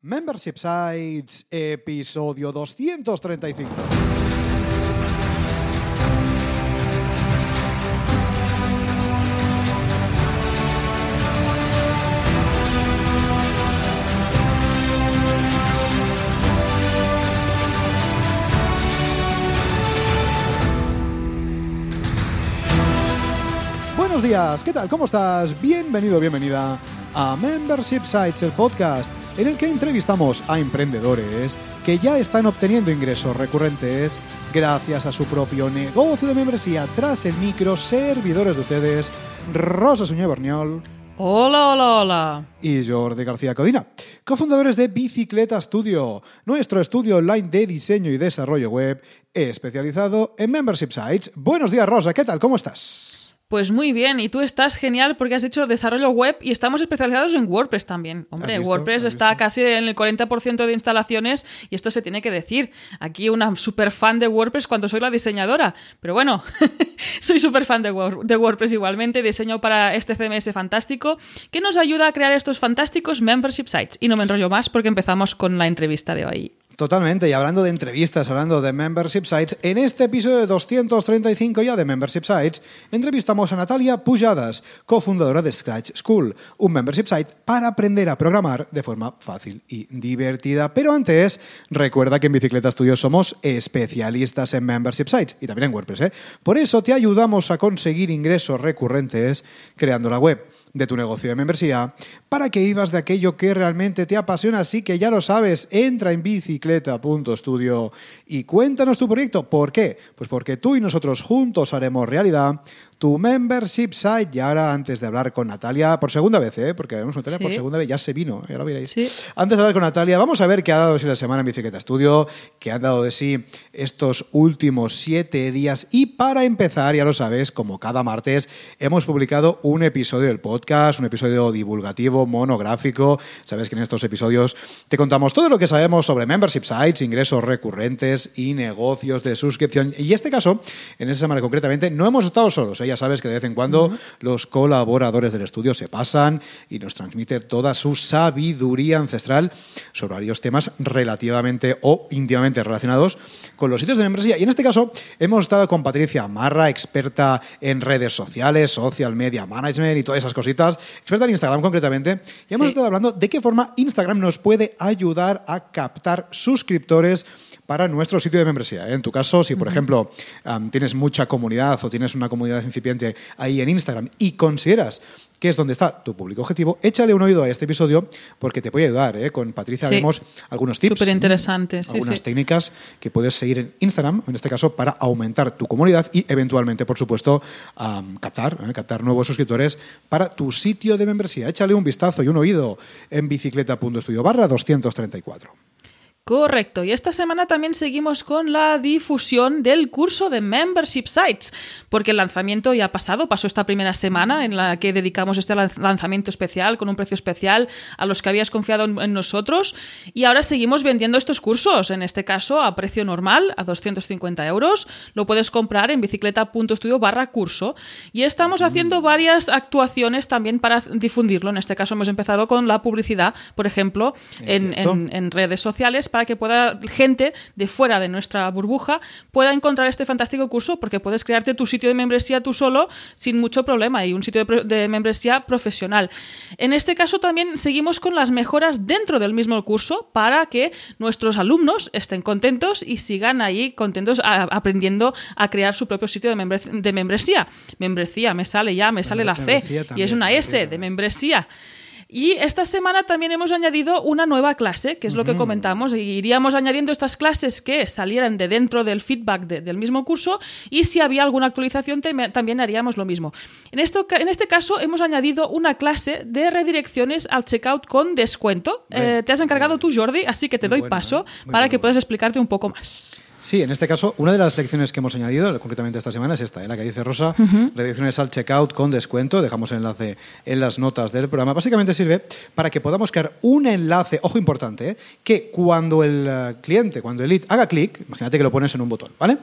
Membership Sites, episodio 235. Buenos días, ¿qué tal? ¿Cómo estás? Bienvenido, bienvenida a Membership Sites, el podcast en el que entrevistamos a emprendedores que ya están obteniendo ingresos recurrentes gracias a su propio negocio de membresía tras el micro, servidores de ustedes, Rosa Suñé Berniol Hola, hola, hola. y Jordi García Codina, cofundadores de Bicicleta Studio, nuestro estudio online de diseño y desarrollo web especializado en membership sites. Buenos días, Rosa, ¿qué tal? ¿Cómo estás? Pues muy bien, y tú estás genial porque has hecho desarrollo web y estamos especializados en WordPress también. Hombre. WordPress ¿Has está casi en el 40% de instalaciones y esto se tiene que decir. Aquí una super fan de WordPress cuando soy la diseñadora. Pero bueno, soy súper fan de, Word- de WordPress igualmente, diseño para este CMS fantástico que nos ayuda a crear estos fantásticos membership sites. Y no me enrollo más porque empezamos con la entrevista de hoy. Totalmente, y hablando de entrevistas, hablando de membership sites, en este episodio de 235 ya de membership sites, entrevistamos a Natalia Pujadas, cofundadora de Scratch School, un membership site para aprender a programar de forma fácil y divertida. Pero antes, recuerda que en Bicicleta Studio somos especialistas en membership sites y también en WordPress. ¿eh? Por eso te ayudamos a conseguir ingresos recurrentes creando la web de tu negocio de membresía para que vivas de aquello que realmente te apasiona. Así que ya lo sabes, entra en bicicleta.studio y cuéntanos tu proyecto. ¿Por qué? Pues porque tú y nosotros juntos haremos realidad tu membership site. Y ahora, antes de hablar con Natalia, por segunda vez, ¿eh? porque haremos Natalia por segunda vez, ya se vino, ya lo veréis. Sí. Antes de hablar con Natalia, vamos a ver qué ha dado de sí la semana en Bicicleta Studio, qué han dado de sí estos últimos siete días. Y para empezar, ya lo sabes, como cada martes, hemos publicado un episodio del podcast, un episodio divulgativo, monográfico. Sabes que en estos episodios te contamos todo lo que sabemos sobre membership sites, ingresos recurrentes y negocios de suscripción. Y en este caso, en esa semana concretamente, no hemos estado solos. ¿eh? Ya sabes que de vez en cuando los colaboradores del estudio se pasan y nos transmiten toda su sabiduría ancestral sobre varios temas relativamente o íntimamente relacionados con los sitios de membresía. Y en este caso hemos estado con Patricia Marra, experta en redes sociales, social media management y todas esas cositas, experta en Instagram concretamente. Y hemos Sí. estado hablando de qué forma Instagram nos puede ayudar a captar suscriptores para nuestro sitio de membresía. ¿eh? En tu caso, si por ejemplo tienes mucha comunidad o tienes una comunidad incipiente ahí en Instagram y consideras que es donde está tu público objetivo, échale un oído a este episodio porque te puede ayudar. ¿eh? Con Patricia Sí. vemos algunos tips, Súper interesante, sí, algunas sí. técnicas que puedes seguir en Instagram, en este caso, para aumentar tu comunidad y eventualmente, por supuesto, captar, ¿eh? captar nuevos suscriptores para tu sitio de membresía. Échale un vistazo y un oído en bicicleta.studio barra 234. Correcto. Y esta semana también seguimos con la difusión del curso de Membership Sites, porque el lanzamiento ya ha pasado, pasó esta primera semana en la que dedicamos este lan- lanzamiento especial con un precio especial a los que habías confiado en, nosotros y ahora seguimos vendiendo estos cursos, en este caso a precio normal, a 250 euros. Lo puedes comprar en bicicleta.studio barra curso y estamos haciendo varias actuaciones también para difundirlo. En este caso hemos empezado con la publicidad, por ejemplo, en, cierto. en- en redes sociales para que pueda gente de fuera de nuestra burbuja pueda encontrar este fantástico curso porque puedes crearte tu sitio de membresía tú solo sin mucho problema y un sitio de, membresía profesional. En este caso también seguimos con las mejoras dentro del mismo curso para que nuestros alumnos estén contentos y sigan ahí contentos a- aprendiendo a crear su propio sitio de, membre- de membresía. Membresía, me sale ya, me sale la C y es una S de membresía. Y esta semana también hemos añadido una nueva clase, que es lo que comentamos. y Iríamos añadiendo estas clases que salieran de dentro del feedback de- del mismo curso y si había alguna actualización también haríamos lo mismo. En, esto, en este caso hemos añadido una clase de redirecciones al checkout con descuento. Eh, te has encargado tú, Jordi, así que te doy paso ¿eh? Para que puedas explicarte un poco más. Sí, en este caso, una de las lecciones que hemos añadido, concretamente esta semana, es esta, ¿eh? la que dice Rosa, reducciones al checkout con descuento, dejamos el enlace en las notas del programa. Básicamente sirve para que podamos crear un enlace, ojo importante, ¿eh? que cuando el eh, cliente, cuando el lead haga clic, imagínate que lo pones en un botón, ¿vale?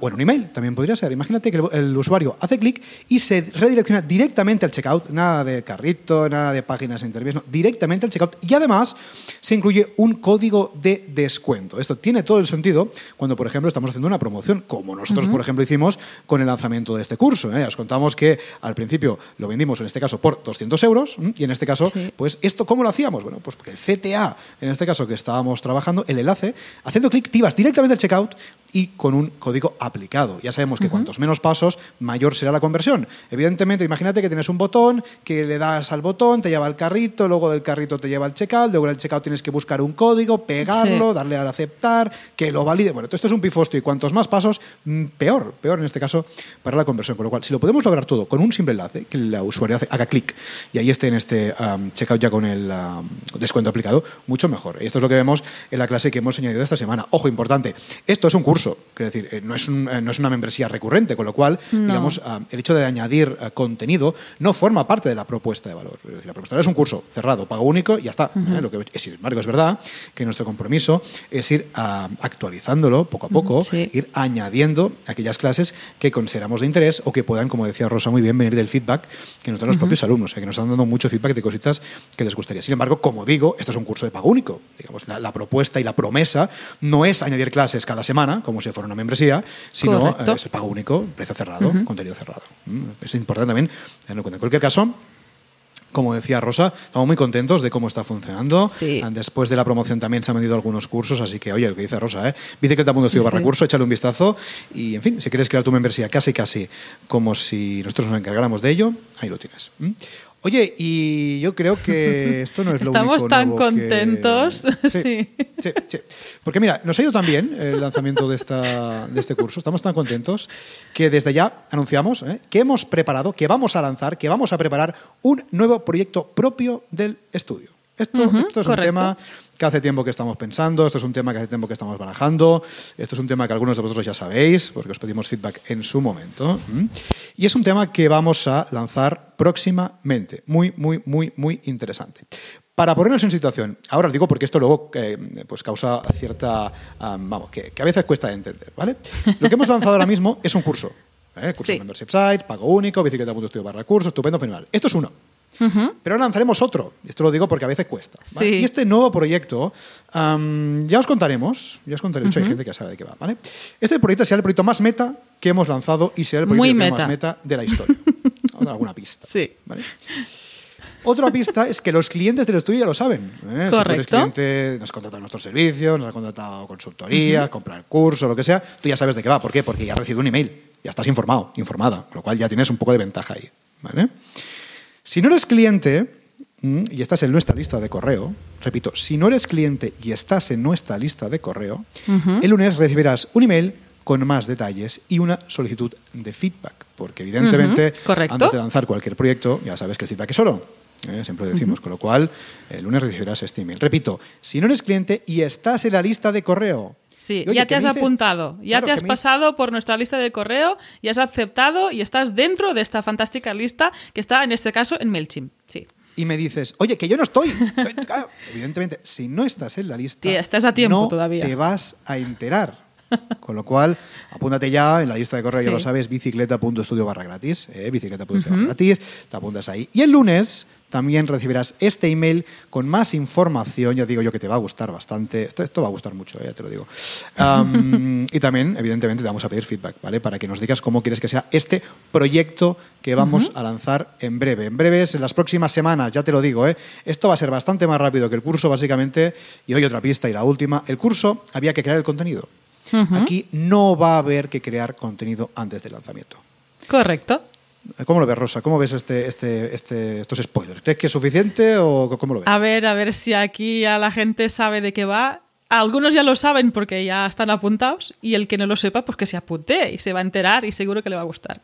o en un email, también podría ser. Imagínate que el, usuario hace clic y se redirecciona directamente al checkout, nada de carrito, nada de páginas intermedias, no, directamente al checkout. Y además se incluye un código de descuento. Esto tiene todo el sentido cuando, por ejemplo, estamos haciendo una promoción, como nosotros, por ejemplo, hicimos con el lanzamiento de este curso. ¿eh? Os contamos que al principio lo vendimos, en este caso, por 200 euros, y en este caso, pues, ¿esto cómo lo hacíamos? Bueno, pues porque el CTA, en este caso que estábamos trabajando, el enlace, haciendo clic, te ibas directamente al checkout y con un código aplicado. Ya sabemos que cuantos menos pasos, mayor será la conversión. Evidentemente, imagínate que tienes un botón, que le das al botón, te lleva al carrito, luego del carrito te lleva al checkout, luego en el checkout tienes que buscar un código, pegarlo, darle al aceptar, que lo valide. Bueno, esto es un pifosto y cuantos más pasos, mm, peor, peor en este caso para la conversión. Con lo cual, si lo podemos lograr todo con un simple enlace, que el usuario haga clic y ahí esté en este checkout ya con el descuento aplicado, mucho mejor. Y esto es lo que vemos en la clase que hemos añadido esta semana. Ojo, importante, esto es un curso Quiero decir, eh, no es, eh, no es una membresía recurrente, con lo cual, digamos, ah, el hecho de añadir eh, contenido no forma parte de la propuesta de valor. la propuesta de valor es un curso cerrado, pago único y ya está. Lo que, sin embargo, es verdad que nuestro compromiso es ir ah, actualizándolo poco a poco, ir añadiendo aquellas clases que consideramos de interés o que puedan, como decía Rosa muy bien, venir del feedback que nos dan los propios alumnos, que nos están dando mucho feedback de cositas que les gustaría. Sin embargo, como digo, esto es un curso de pago único. Digamos, la propuesta y la promesa no es añadir clases cada semana, como si fuera una membresía, sino eh, es pago único, precio cerrado, contenido cerrado. Mm, es importante también tenerlo en cuenta. En cualquier caso, como decía Rosa, estamos muy contentos de cómo está funcionando. Ah, después de la promoción también se han vendido algunos cursos, así que, oye, lo que dice Rosa, ¿eh? Bicicleta.studio sí, barra curso, échale un vistazo y, en fin, si quieres crear tu membresía casi, casi como si nosotros nos encargáramos de ello, ahí lo tienes. Oye, y yo creo que esto no es lo Estamos único tan contentos. Sí, sí. sí, Porque mira, nos ha ido tan bien el lanzamiento de, esta, de este curso, estamos tan contentos que desde ya anunciamos ¿eh? que hemos preparado, que vamos a lanzar, que vamos a preparar un nuevo proyecto propio del estudio. Esto, esto es un tema que hace tiempo que estamos pensando, esto es un tema que hace tiempo que estamos barajando, esto es un tema que algunos de vosotros ya sabéis, porque os pedimos feedback en su momento. Y es un tema que vamos a lanzar próximamente. Muy, muy, muy, muy interesante. Para ponernos en situación, ahora os digo porque esto luego eh, pues causa cierta. vamos, que, a veces cuesta de entender, ¿vale? Lo que hemos lanzado ahora mismo es un curso. ¿eh? Curso de Membership Site, pago único, bicicleta.studio barra curso, estupendo, fenomenal. Esto es uno. Pero ahora lanzaremos otro. Esto lo digo porque a veces cuesta. Y este nuevo proyecto, ya os contaremos. Ya os contaré. De hecho, hay gente que sabe de qué va. ¿vale? Este proyecto será el proyecto más meta que hemos lanzado y será el proyecto más meta de la historia. Vamos a dar alguna pista. Sí. Otra pista es que los clientes del estudio ya lo saben. ¿eh? Si tú eres cliente, nos has contratado nuestros servicios, nos has contratado consultoría, comprar el curso, lo que sea, tú ya sabes de qué va. ¿Por qué? Porque ya has recibido un email, ya estás informado, informada, con lo cual ya tienes un poco de ventaja ahí. ¿vale? Si no eres cliente mm, y estás en nuestra lista de correo, repito, si no eres cliente y estás en nuestra lista de correo, el lunes recibirás un email con más detalles y una solicitud de feedback, porque evidentemente antes de lanzar cualquier proyecto ya sabes que el feedback es oro. ¿eh? siempre decimos, con lo cual el lunes recibirás este email. Repito, si no eres cliente y estás en la lista de correo, Sí, ya te has apuntado, ya te has pasado por nuestra lista de correo y has aceptado y estás dentro de esta fantástica lista que está en este caso en MailChimp. Sí. Y me dices, oye, que yo no estoy. Evidentemente, si no estás en la lista, estás a tiempo no todavía. te vas a enterar. Con lo cual, apúntate ya en la lista de correo, ya lo sabes, bicicleta.studio barra gratis, eh, bicicleta.studio barra gratis, te apuntas ahí. Y el lunes también recibirás este email con más información. Ya digo yo que te va a gustar bastante. Esto, va a gustar mucho, ya te lo digo. y también, evidentemente, te vamos a pedir feedback, ¿vale? Para que nos digas cómo quieres que sea este proyecto que vamos a lanzar en breve. En breves, en las próximas semanas, ya te lo digo, ¿eh? Esto va a ser bastante más rápido que el curso, básicamente. Y hoy otra pista y la última. El curso había que crear el contenido. Aquí no va a haber que crear contenido antes del lanzamiento. Correcto. ¿Cómo lo ves, Rosa? ¿Cómo ves este, este, este, estos spoilers? ¿Crees que es suficiente o cómo lo ves? A ver, a ver si aquí a la gente sabe de qué va. Algunos ya lo saben porque ya están apuntados y el que no lo sepa, pues que se apunte y se va a enterar y seguro que le va a gustar.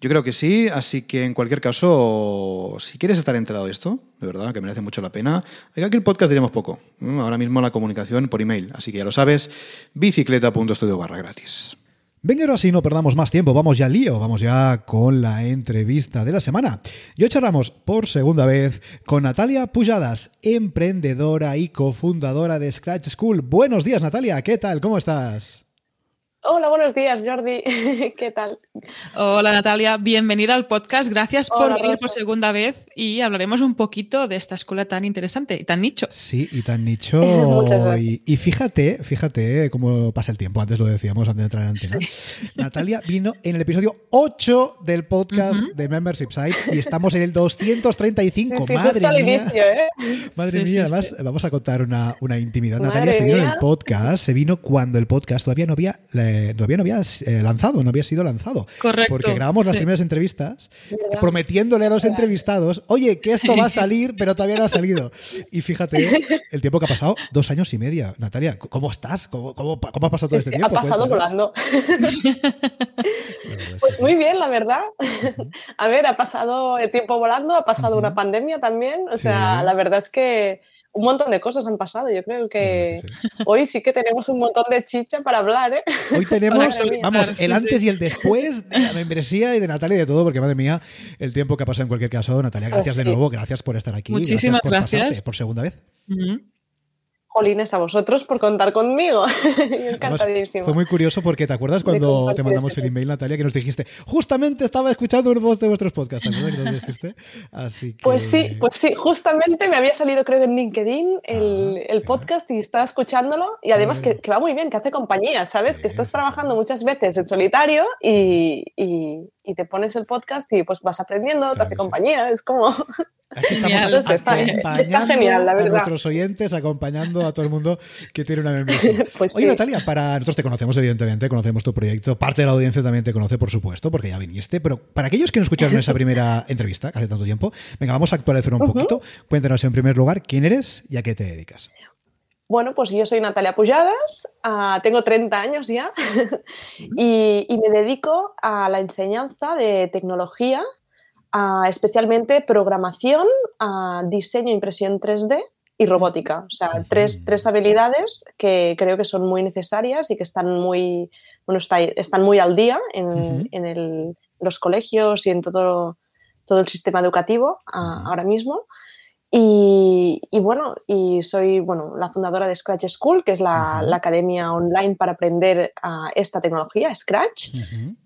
Yo creo que sí, así que en cualquier caso, si quieres estar enterado de esto, de verdad, que merece mucho la pena, aquí el podcast diremos poco. Ahora mismo la comunicación por email, así que ya lo sabes, bicicleta.studio barra gratis. Venga, ahora sí, no perdamos más tiempo, vamos ya lío, vamos ya con la entrevista de la semana. Y hoy charlamos por segunda vez con Natalia Pujadas, emprendedora y cofundadora de Scratch School. Buenos días, Natalia, ¿qué tal? ¿Cómo estás? Hola, buenos días, Jordi. ¿Qué tal? Hola, Natalia. Bienvenida al podcast. Gracias por venir por segunda vez y hablaremos un poquito de esta escuela tan interesante y tan nicho. Sí, y tan nicho. y, y, fíjate, fíjate cómo pasa el tiempo. Antes lo decíamos, antes de entrar en antena. Natalia vino en el episodio 8 del podcast de Membership Site y estamos en el 235. Sí, Madre mía. Inicio, ¿eh? Madre mía, además vamos a contar una, una intimidad. Natalia se vino en el podcast, se vino cuando el podcast todavía no había todavía no había eh, lanzado, no había sido lanzado. Correcto. Porque grabamos las primeras entrevistas prometiéndole a los entrevistados, oye, que esto va a salir, pero todavía no ha salido. Y fíjate el tiempo que ha pasado, dos años y media. Natalia, ¿cómo estás? ¿Cómo, cómo, cómo ha pasado todo este tiempo? Ha pasado volando. pues muy bien, la verdad. A ver, ha pasado el tiempo volando, ha pasado una pandemia también. O sea, la verdad es que un montón de cosas han pasado. Yo creo que hoy sí que tenemos un montón de chicha para hablar. ¿eh? Hoy tenemos, vamos, el antes y el después de la membresía y de Natalia y de todo, porque madre mía, el tiempo que ha pasado en cualquier caso. Natalia, gracias de nuevo, gracias por estar aquí. Muchísimas gracias. por, segunda vez. Jolines, a vosotros por contar conmigo. Encantadísimo. fue muy curioso porque te acuerdas cuando te mandamos el email, Natalia, que nos dijiste, justamente estaba escuchando uno de vuestros podcasts, ¿te que nos dijiste? Así Pues sí, pues sí, justamente me había salido creo en LinkedIn el, ah, podcast y estaba escuchándolo y además que, va muy bien, que hace compañía, ¿sabes? Que estás trabajando muchas veces en solitario y, y te pones el podcast y pues vas aprendiendo, te hace compañía, es como... Aquí estamos está, genial, la verdad. A nuestros oyentes, acompañando a todo el mundo que tiene una membresía. pues Oye, Natalia, para nosotros te conocemos, evidentemente, conocemos tu proyecto. Parte de la audiencia también te conoce, por supuesto, porque ya viniste. Pero para aquellos que no escucharon esa primera entrevista, que hace tanto tiempo, venga, vamos a actualizar un poquito. Cuéntanos en primer lugar quién eres y a qué te dedicas. Bueno, pues yo soy Natalia Pujadas, ah, tengo 30 años ya y, y, me dedico a la enseñanza de tecnología especialmente programación, diseño, impresión 3D y robótica. O sea, tres, tres, habilidades que creo que son muy necesarias y que están muy, bueno, están muy al día en, en los colegios y en todo, todo el sistema educativo ahora mismo. Y, bueno, y soy bueno, la fundadora de Scratch School, que es la, academia online para aprender esta tecnología, Scratch,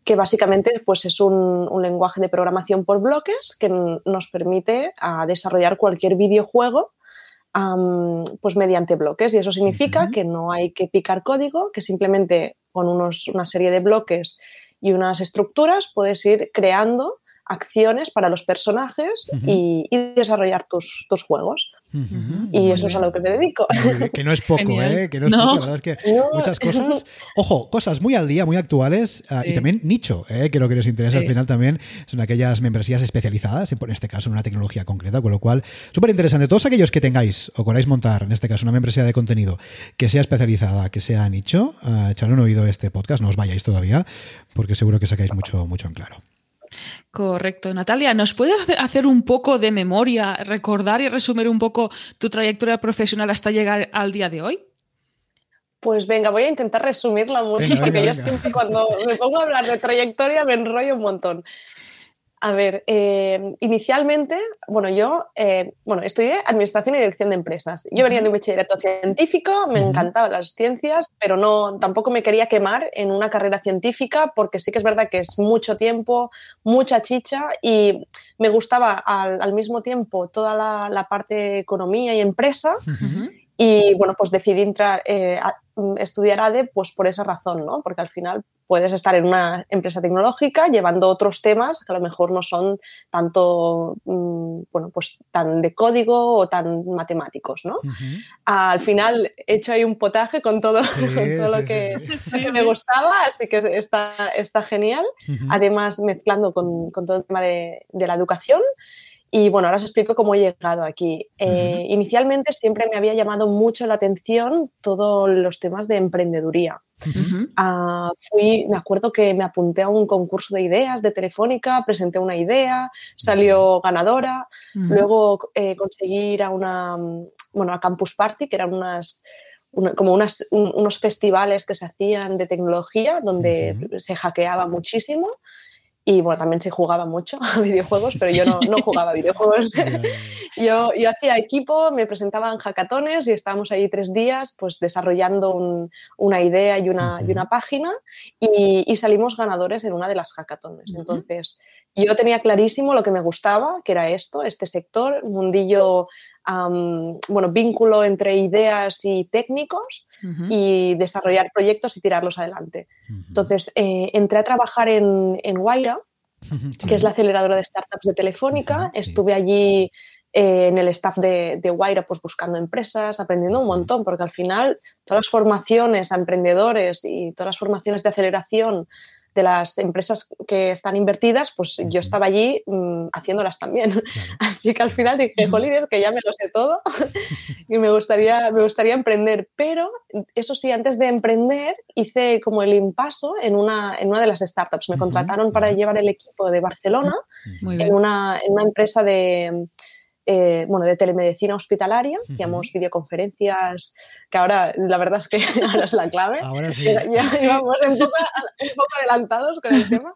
que básicamente pues, es un, lenguaje de programación por bloques que nos permite desarrollar cualquier videojuego pues mediante bloques. Y eso significa que no hay que picar código, que simplemente con unos, una serie de bloques y unas estructuras puedes ir creando acciones para los personajes y, desarrollar tus, tus juegos. y eso es a lo que me dedico. Que no es poco, ¿eh? Que no es poco. La verdad es que muchas cosas. Ojo, cosas muy al día, muy actuales ah, y también nicho, ¿eh? que lo que nos interesa al final también son aquellas membresías especializadas, en este caso en una tecnología concreta, con lo cual, súper interesante. Todos aquellos que tengáis o queráis montar, en este caso, una membresía de contenido que sea especializada, que sea nicho, uh, echarle un oído a este podcast, no os vayáis todavía, porque seguro que sacáis mucho, mucho en claro. Correcto. Natalia, ¿nos puedes hacer un poco de memoria, recordar y resumir un poco tu trayectoria profesional hasta llegar al día de hoy? Pues venga, voy a intentar resumirla mucho porque yo siempre cuando me pongo a hablar de trayectoria me enrollo un montón. A ver, eh, inicialmente, bueno, yo eh, bueno, estudié Administración y Dirección de Empresas. Yo venía de un bachillerato científico, me encantaban las ciencias, pero no, tampoco me quería quemar en una carrera científica porque sí que es verdad que es mucho tiempo, mucha chicha y me gustaba al, mismo tiempo toda la, parte de economía y empresa. Y bueno, pues decidí entrar, eh, a, estudiar ADE pues por esa razón, ¿no? Porque al final puedes estar en una empresa tecnológica llevando otros temas que a lo mejor no son tanto, mm, bueno, pues tan de código o tan matemáticos, ¿no? Al final he hecho ahí un potaje con todo, todo lo que, me gustaba, así que está, está genial. Además, mezclando con, con, todo el tema de, de la educación Y bueno, ahora os explico cómo he llegado aquí. Eh, inicialmente siempre me había llamado mucho la atención todos los temas de emprendeduría. Ah, fui, me acuerdo que me apunté a un concurso de ideas de Telefónica, presenté una idea, salió ganadora. Luego eh, conseguí ir a una, bueno, a Campus Party, que eran unas, como unas, unos festivales que se hacían de tecnología donde se hackeaba muchísimo. Y bueno, también se jugaba mucho a videojuegos, pero yo no, no jugaba a videojuegos. yo, yo hacía equipo, me presentaban hackatones y estábamos ahí tres días pues desarrollando una idea y una, y una página y, y, salimos ganadores en una de las hackatones. Entonces, yo tenía clarísimo lo que me gustaba, que era esto, este sector, mundillo bueno, vínculo entre ideas y técnicos y desarrollar proyectos y tirarlos adelante. Entonces, eh, entré a trabajar en, en Waira, que es la aceleradora de startups de Telefónica. Estuve allí eh, en el staff de, de Waira pues buscando empresas, aprendiendo un montón, porque al final todas las formaciones a emprendedores y todas las formaciones de aceleración de las empresas que están invertidas, pues yo estaba allí mm, haciéndolas también. Así que al final dije, jolines, que ya me lo sé todo y me gustaría, me gustaría emprender. Pero eso sí, antes de emprender hice como el impaso en una, en una de las startups. Me contrataron para llevar el equipo de Barcelona en una, en una empresa de eh, bueno, de telemedicina hospitalaria, hacíamos videoconferencias, que ahora la verdad es que ahora es la clave. Ya, íbamos un poco, adelantados con el tema.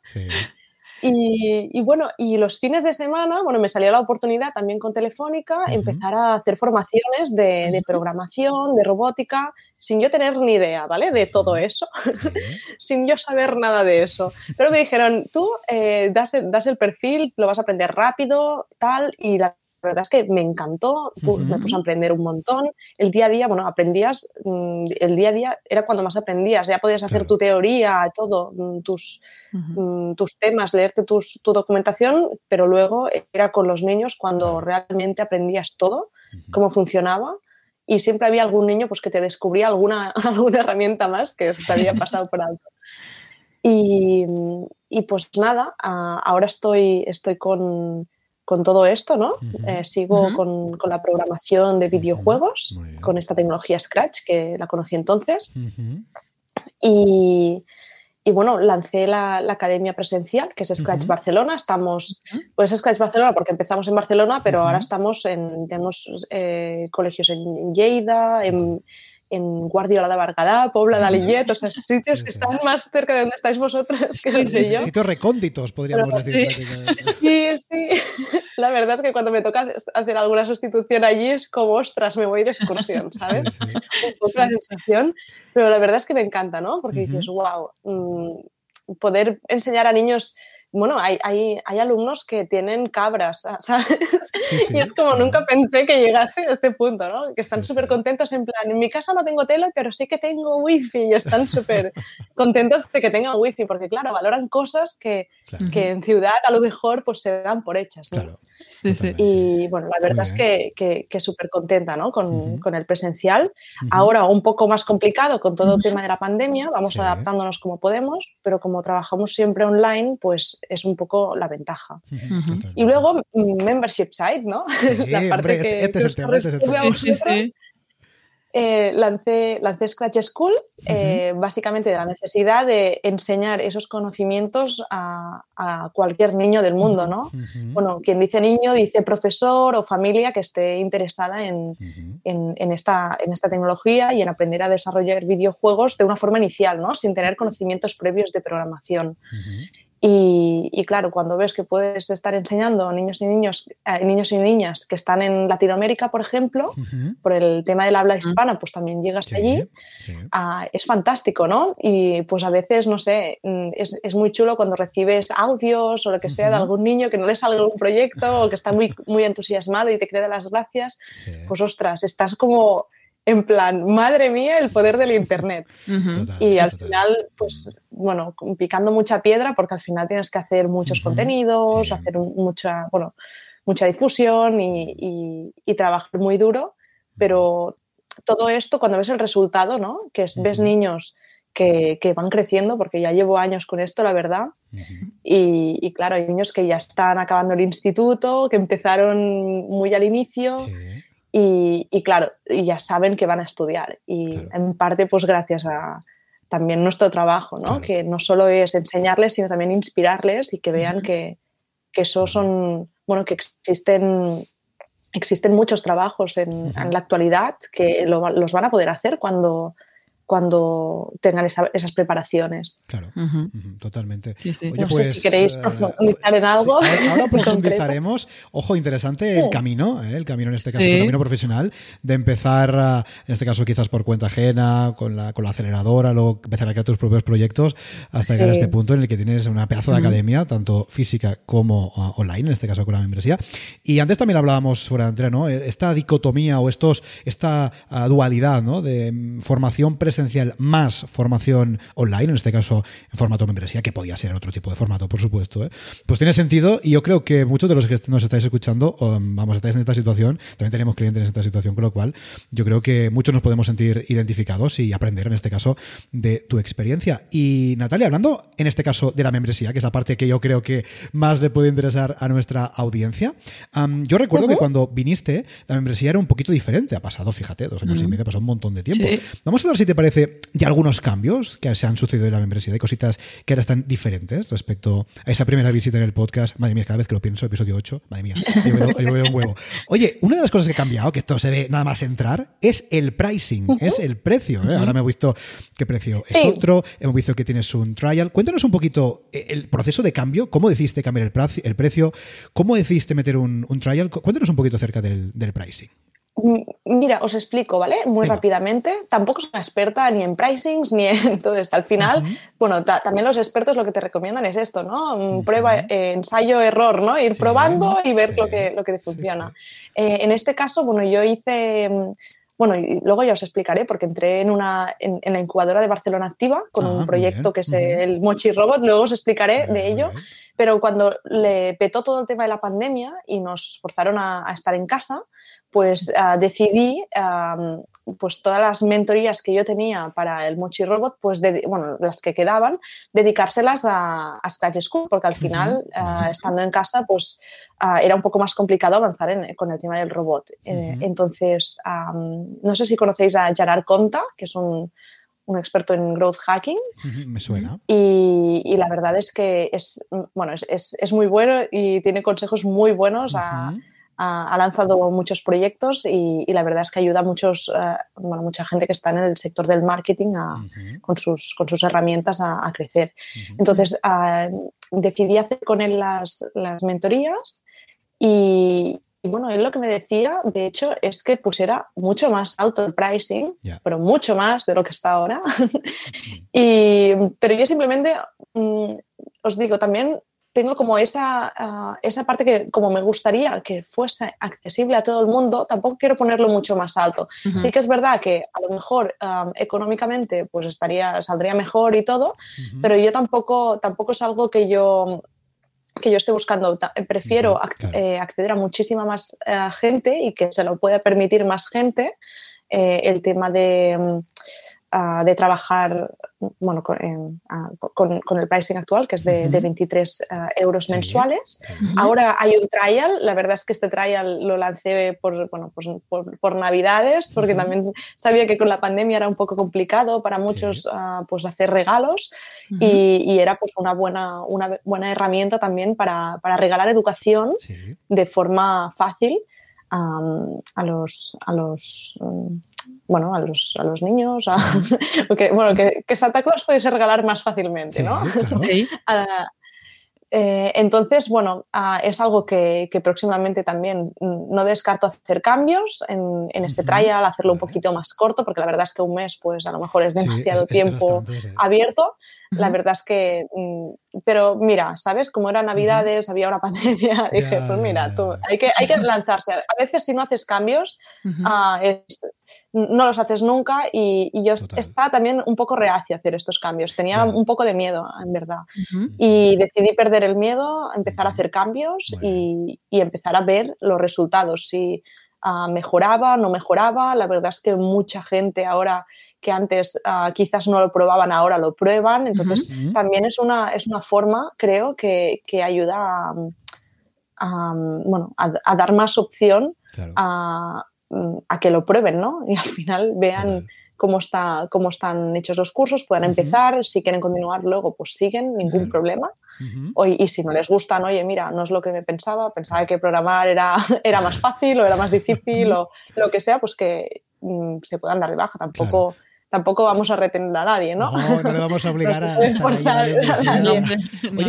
Y, bueno, y los fines de semana, bueno, me salió la oportunidad también con Telefónica empezar a hacer formaciones de, programación, de robótica, sin yo tener ni idea, ¿vale? De todo eso, sin yo saber nada de eso. Pero me dijeron, tú eh, das, das el perfil, lo vas a aprender rápido, tal, y la la verdad es que me encantó, me puse a aprender un montón. El día a día, bueno, aprendías, mm, el día a día era cuando más aprendías, ya podías hacer tu teoría, todo, mm, tus, mm, tus temas, leerte tu documentación, pero luego era con los niños cuando realmente aprendías todo, cómo funcionaba. Y siempre había algún niño pues, que te descubría alguna, alguna herramienta más que te había pasado por alto. Y, y pues nada, ahora estoy, estoy con, con todo esto, ¿no? Eh, sigo con, la programación de videojuegos, con esta tecnología Scratch, que la conocí entonces. y, bueno, lancé la, academia presencial, que es Scratch Barcelona. Estamos, pues Scratch Barcelona porque empezamos en Barcelona, pero ahora estamos en, tenemos eh, colegios en Lleida, en, en Guardiola de Barcadá, Pobla de Lillet, o sea, sitios que están más cerca de donde estáis vosotros que sé yo. Sitios recónditos, podríamos decir. Sí, sí. La verdad es que cuando me toca hacer alguna sustitución allí es como, ostras, me voy de excursión, ¿sabes? Otra sensación. Pero la verdad es que me encanta, ¿no? Porque dices, wow, mm, poder enseñar a niños bueno, hay, hay, hay, alumnos que tienen cabras, ¿sabes? Y es como nunca pensé que llegase a este punto, ¿no? Que están súper contentos en plan, en mi casa no tengo tele, pero sí que tengo wifi y están súper contentos de que tengan wifi, porque claro, valoran cosas que, que, en ciudad a lo mejor pues se dan por hechas, ¿no? Claro. Sí, sí. Y bueno, la verdad es que, que, súper contenta, ¿no? Con, con el presencial. Ahora un poco más complicado con todo el tema de la pandemia, vamos adaptándonos como podemos, pero como trabajamos siempre online, pues es un poco la ventaja. Y luego, mm, membership site, ¿no? la parte que, este, es el tema, este Sí, sí, eh, lancé, lancé, Scratch School, eh, básicamente de la necesidad de enseñar esos conocimientos a, cualquier niño del mundo, ¿no? Bueno, quien dice niño dice profesor o familia que esté interesada en, en, esta, en esta tecnología y en aprender a desarrollar videojuegos de una forma inicial, ¿no? Sin tener conocimientos previos de programación. Y, claro, cuando ves que puedes estar enseñando a niños y, niños, eh, niños y niñas que están en Latinoamérica, por ejemplo, por el tema del habla hispana, pues también llegas allí, ah, es fantástico, ¿no? Y pues a veces, no sé, mm, es, es, muy chulo cuando recibes audios o lo que sea de algún niño que no le salga un proyecto o que está muy, muy entusiasmado y te cree las gracias, pues ostras, estás como en plan, madre mía, el poder del Internet. y al final, pues, bueno, picando mucha piedra, porque al final tienes que hacer muchos contenidos, hacer mucha, bueno, mucha difusión y, trabajar muy duro, pero todo esto, cuando ves el resultado, ¿no? Que ves niños que, van creciendo, porque ya llevo años con esto, la verdad, y, claro, hay niños que ya están acabando el instituto, que empezaron muy al inicio. Y, claro, ya saben que van a estudiar. Y en parte, pues gracias a también nuestro trabajo, ¿no? Que no solo es enseñarles, sino también inspirarles y que vean que, que eso son, bueno, que existen, existen muchos trabajos en, en la actualidad que los van a poder hacer cuando, cuando tengan esas preparaciones. Claro, totalmente. no sé si queréis eh, profundizar en algo. ahora profundizaremos. Ojo, interesante el camino, ¿eh? el camino en este caso, el camino profesional, de empezar, en este caso quizás por cuenta ajena, con la, con la aceleradora, luego empezar a crear tus propios proyectos, hasta llegar a este punto en el que tienes una pedazo de academia, tanto física como ah, online, en este caso con la membresía. Y antes también hablábamos fuera de Andrea, ¿no? Esta dicotomía o estos, esta ah, dualidad ¿no? de mm, formación presencial esencial más formación online, en este caso en formato membresía, que podía ser en otro tipo de formato, por supuesto, ¿eh? pues tiene sentido y yo creo que muchos de los que nos estáis escuchando, um, vamos, estáis en esta situación, también tenemos clientes en esta situación, con lo cual yo creo que muchos nos podemos sentir identificados y aprender, en este caso, de tu experiencia. Y Natalia, hablando en este caso de la membresía, que es la parte que yo creo que más le puede interesar a nuestra audiencia, um, yo recuerdo que cuando viniste, la membresía era un poquito diferente. Ha pasado, fíjate, dos años y medio, ha pasado un montón de tiempo. Vamos a ver si te parece de algunos cambios que se han sucedido en la membresía, de cositas que ahora están diferentes respecto a esa primera visita en el podcast. Madre mía, cada vez que lo pienso, episodio 8, madre mía, yo veo, un huevo. Oye, una de las cosas que ha cambiado, que esto se ve nada más entrar, es el pricing, es el precio. ¿eh? Ahora me he visto qué precio es otro, hemos visto que tienes un trial. Cuéntanos un poquito eh, el proceso de cambio, cómo decidiste cambiar el, el precio, cómo decidiste meter un, trial. Cuéntanos un poquito acerca del pricing. Mira, os explico, ¿vale? Muy rápidamente. Tampoco soy una experta ni en pricings ni en todo esto. Al final, bueno, también los expertos lo que te recomiendan es esto, ¿no? Mm, prueba, eh, ensayo, error, ¿no? Ir probando y ver lo, que, lo que funciona. Eh, en este caso, bueno, yo hice mm, bueno, y luego ya os explicaré porque entré en, una, en, la incubadora de Barcelona Activa con un ah, proyecto que es el Mochi Robot, luego os explicaré de ello, pero cuando le petó todo el tema de la pandemia y nos forzaron a estar en casa, pues ah, decidí pues todas las mentorías que yo tenía para el Mochi Robot, pues bueno, las que quedaban, dedicárselas a, a Scratch School, porque al final, ah, estando en casa, pues ah, era un poco más complicado avanzar con el tema del robot. Eh, entonces, no sé si conocéis a Gerard Conta, que es un, experto en growth hacking. Me suena. Y, la verdad es que es, bueno, es, es, muy bueno y tiene consejos muy buenos a ha, lanzado muchos proyectos y, la verdad es que ayuda a muchos, eh, bueno, mucha gente que está en el sector del marketing con, sus, con sus herramientas a, crecer. Entonces, ah, decidí hacer con él las, las mentorías y, bueno, él lo que me decía, de hecho, es que pusiera mucho más alto el pricing, pero mucho más de lo que está ahora. y, pero yo simplemente, mm, os digo, también tengo como esa, ah, esa parte que como me gustaría que fuese accesible a todo el mundo, tampoco quiero ponerlo mucho más alto. Sí que es verdad que a lo mejor económicamente pues estaría, saldría mejor y todo, pero yo tampoco, tampoco es algo que yo que yo esté buscando. Prefiero eh, acceder a muchísima más eh, gente y que se lo pueda permitir más gente eh, el tema de mm, de trabajar bueno, con, con, el pricing actual, que es de, de 23 euros mensuales. Ahora hay un trial, la verdad es que este trial lo lancé por, bueno, pues por, por, Navidades, porque también sabía que con la pandemia era un poco complicado para muchos pues hacer regalos. Y, y, era pues una buena, una buena herramienta también para, para regalar educación de forma fácil a los, a los mm, bueno, a los, a los niños, porque, bueno, que, que, Santa Claus puede regalar más fácilmente, ¿no? Eh, entonces, bueno, ah, es algo que, próximamente también mm, no descarto hacer cambios en, este trial, hacerlo un poquito más corto, porque la verdad es que un mes, pues a lo mejor es demasiado tiempo abierto. La verdad es que, mm, pero mira, ¿sabes? Como eran Navidades, había una pandemia, dije, pues mira, tú, hay que, hay que lanzarse. A veces si no haces cambios, ah, no los haces nunca y, yo estaba también un poco reacia a hacer estos cambios. Tenía un poco de miedo, en verdad. Y decidí perder el miedo, empezar a hacer cambios y, empezar a ver los resultados. Si ah, mejoraba, no mejoraba. La verdad es que mucha gente ahora que antes ah, quizás no lo probaban, ahora lo prueban. Entonces, también es una, es una forma, creo, que, ayuda a, bueno, a, dar más opción a, que lo prueben, ¿no? Y al final vean cómo, está, cómo están hechos los cursos, puedan empezar, si quieren continuar luego, pues siguen, ningún problema. y si no les gustan, oye, mira, no es lo que me pensaba, pensaba que programar era, era más fácil o era más difícil o lo que sea, pues que mm, se puedan dar de baja. Tampoco tampoco vamos a retener a nadie, ¿no? No, no le vamos a obligar a, a nadie.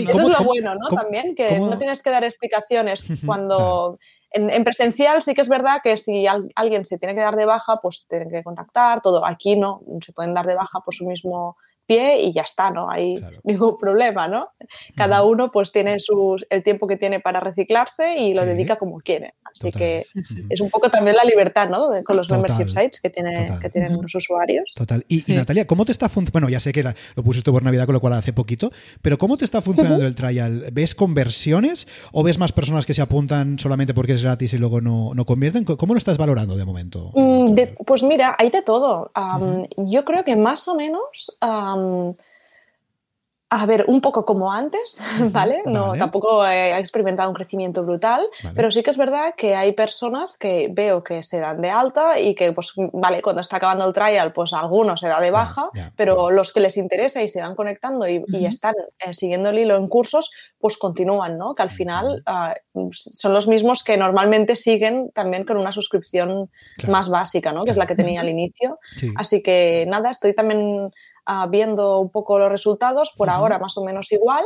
Eso es lo bueno, ¿no? También, que no tienes que dar explicaciones cuando... En, presencial sí que es verdad que si alguien se tiene que dar de baja, pues tiene que contactar, todo. Aquí no, se pueden dar de baja por su mismo pie y ya está, no hay ningún problema, ¿no? Cada uno pues tiene sus, el tiempo que tiene para reciclarse y lo dedica como quiere. Así que es un poco también la libertad, ¿no? con los membership sites que, tiene, que tienen los usuarios. Total. Y, Natalia, ¿cómo te está funcionando? Bueno, ya sé que lo pusiste por Navidad, con lo cual hace poquito, pero ¿cómo te está funcionando el trial? ¿Ves conversiones o ves más personas que se apuntan solamente porque es gratis y luego no, no convierten? ¿Cómo lo estás valorando de momento? Mm, pues mira, hay de todo. Yo creo que más o menos a ver, un poco como antes, ¿vale? No, tampoco he experimentado un crecimiento brutal, pero sí que es verdad que hay personas que veo que se dan de alta y que, pues, vale, cuando está acabando el trial, pues algunos se da de baja, pero los que les interesa y se van conectando y, están eh, siguiendo el hilo en cursos, pues continúan, ¿no? Que al final ah, son los mismos que normalmente siguen también con una suscripción más básica, ¿no? Que es la que tenía al inicio. Así que nada, estoy también viendo un poco los resultados, por ahora más o menos igual.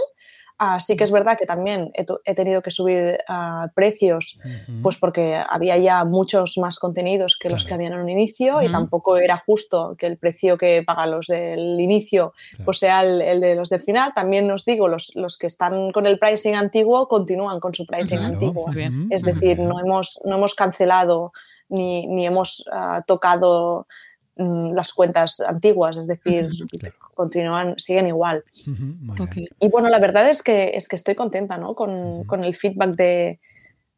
Así que es verdad que también he, tenido que subir precios, pues porque había ya muchos más contenidos que los que habían en un inicio y tampoco era justo que el precio que pagan los del inicio pues sea el, de los del final. También os digo, los, los, que están con el pricing antiguo continúan con su pricing antiguo. Es decir, no hemos, no hemos cancelado ni, ni hemos ah, tocado Mm, las cuentas antiguas, es decir, continúan, siguen igual. Y bueno, la verdad es que, es que estoy contenta ¿no? con, con el feedback de,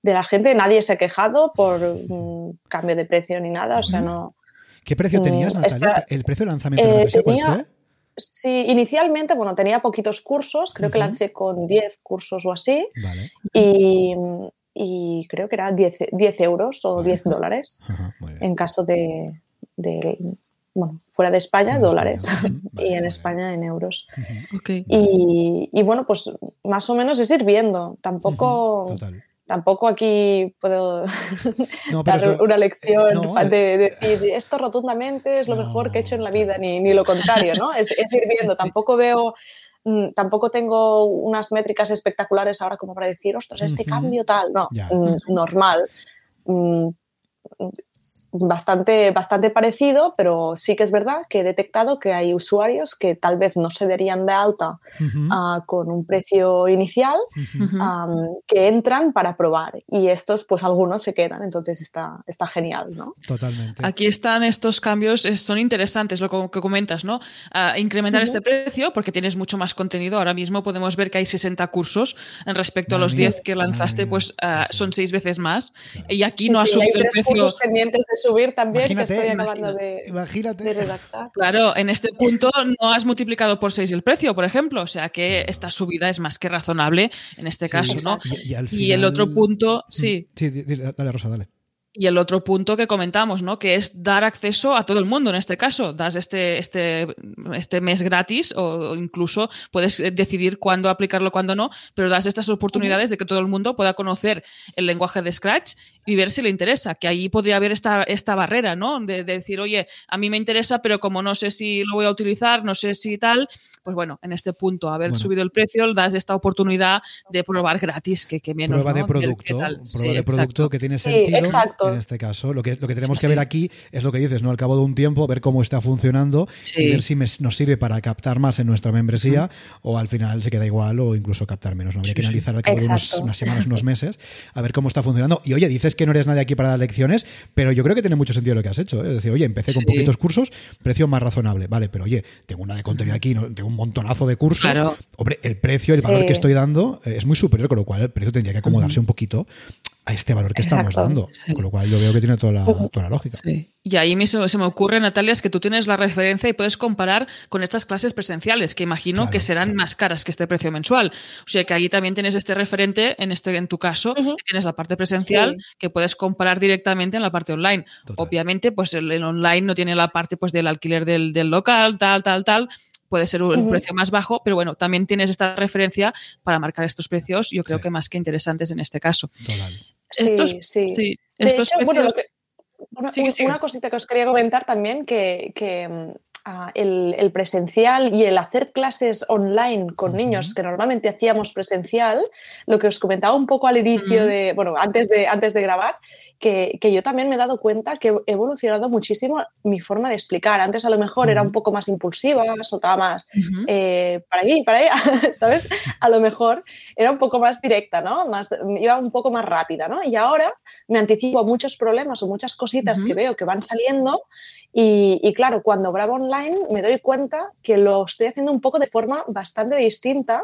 de, la gente. Nadie se ha quejado por cambio de precio ni nada. O sea, no. ¿Qué precio tenías, mm, Natalia? ¿El precio de lanzamiento de la eh, cuál fue? Sí, inicialmente, bueno, tenía poquitos cursos, creo que lancé con 10 cursos o así. Y, y, creo que era 10, 10 euros o 10 dólares en caso de, de, bueno, fuera de España, dólares, y en España en euros. Y, bueno, pues más o menos es ir viendo. Tampoco, tampoco aquí puedo dar una lección eh, de, decir esto rotundamente es lo mejor que he hecho en la vida, ni, ni lo contrario, ¿no? Es, ir viendo. Tampoco veo mm, tampoco tengo unas métricas espectaculares ahora como para decir, ostras, este cambio tal, no, mm, normal. Bastante, bastante parecido, pero sí que es verdad que he detectado que hay usuarios que tal vez no se darían de alta ah, con un precio inicial, que entran para probar y estos pues algunos se quedan, entonces está, está genial, ¿no? Totalmente. Aquí están estos cambios, son interesantes lo que comentas, ¿no? Incrementar este precio porque tienes mucho más contenido. Ahora mismo podemos ver que hay 60 cursos en respecto a los 10 que lanzaste, pues ah, son seis veces más. Y aquí no ha subido el precio. pendientes de subir también, que estoy acabando de, redactar. Claro, en este punto no has multiplicado por 6 el precio, por ejemplo, o sea que esta subida es más que razonable en este caso, ¿no? Y, el otro punto, mm, sí. Sí, dale, Rosa, dale. Y el otro punto que comentamos, ¿no? Que es dar acceso a todo el mundo en este caso. Das este, este, este mes gratis o incluso puedes decidir cuándo aplicarlo, cuándo no, pero das estas oportunidades de que todo el mundo pueda conocer el lenguaje de Scratch y ver si le interesa, que ahí podría haber esta, esta barrera, ¿no? De, decir, oye, a mí me interesa, pero como no sé si lo voy a utilizar, no sé si tal, pues bueno, en este punto, haber subido el precio, das esta oportunidad de probar gratis, que, que menos. Prueba de producto, prueba de producto que tiene sentido. exacto. En este caso, lo que, lo que tenemos que ver aquí es lo que dices, ¿no? Al cabo de un tiempo, ver cómo está funcionando y ver si nos sirve para captar más en nuestra membresía o al final se queda igual o incluso captar menos. ¿no? Habría que analizar al cabo de unas semanas, unos meses, a ver cómo está funcionando. Y oye, dices que no eres nadie aquí para dar lecciones, pero yo creo que tiene mucho sentido lo que has hecho. ¿eh? Es decir, oye, empecé con poquitos cursos, precio más razonable. Vale, pero oye, tengo una de contenido aquí, tengo un montonazo de cursos. Hombre, el precio, el valor que estoy dando eh, es muy superior, con lo cual el precio tendría que acomodarse un poquito a este valor que estamos dando. Con lo cual yo veo que tiene toda la, toda la lógica. Y ahí mismo se me ocurre, Natalia, es que tú tienes la referencia y puedes comparar con estas clases presenciales, que imagino que serán más caras que este precio mensual. O sea que ahí también tienes este referente, en este en tu caso, tienes la parte presencial que puedes comparar directamente en la parte online. Obviamente, pues el, online no tiene la parte pues del alquiler del, del local, tal, tal, tal puede ser un precio más bajo, pero bueno, también tienes esta referencia para marcar estos precios, yo creo que más que interesantes en este caso. Estos, sí, estos precios, una, cosita que os quería comentar también, que, mm, ah, el, presencial y el hacer clases online con niños que normalmente hacíamos presencial, lo que os comentaba un poco al inicio de, bueno, antes de, antes de grabar, que, yo también me he dado cuenta que he evolucionado muchísimo mi forma de explicar. Antes a lo mejor era un poco más impulsiva, soltaba más eh, para allí, para allá, ¿sabes? A lo mejor era un poco más directa, ¿no? Más, iba un poco más rápida, ¿no? Y ahora me anticipo a muchos problemas o muchas cositas que veo que van saliendo y, claro, cuando grabo online me doy cuenta que lo estoy haciendo un poco de forma bastante distinta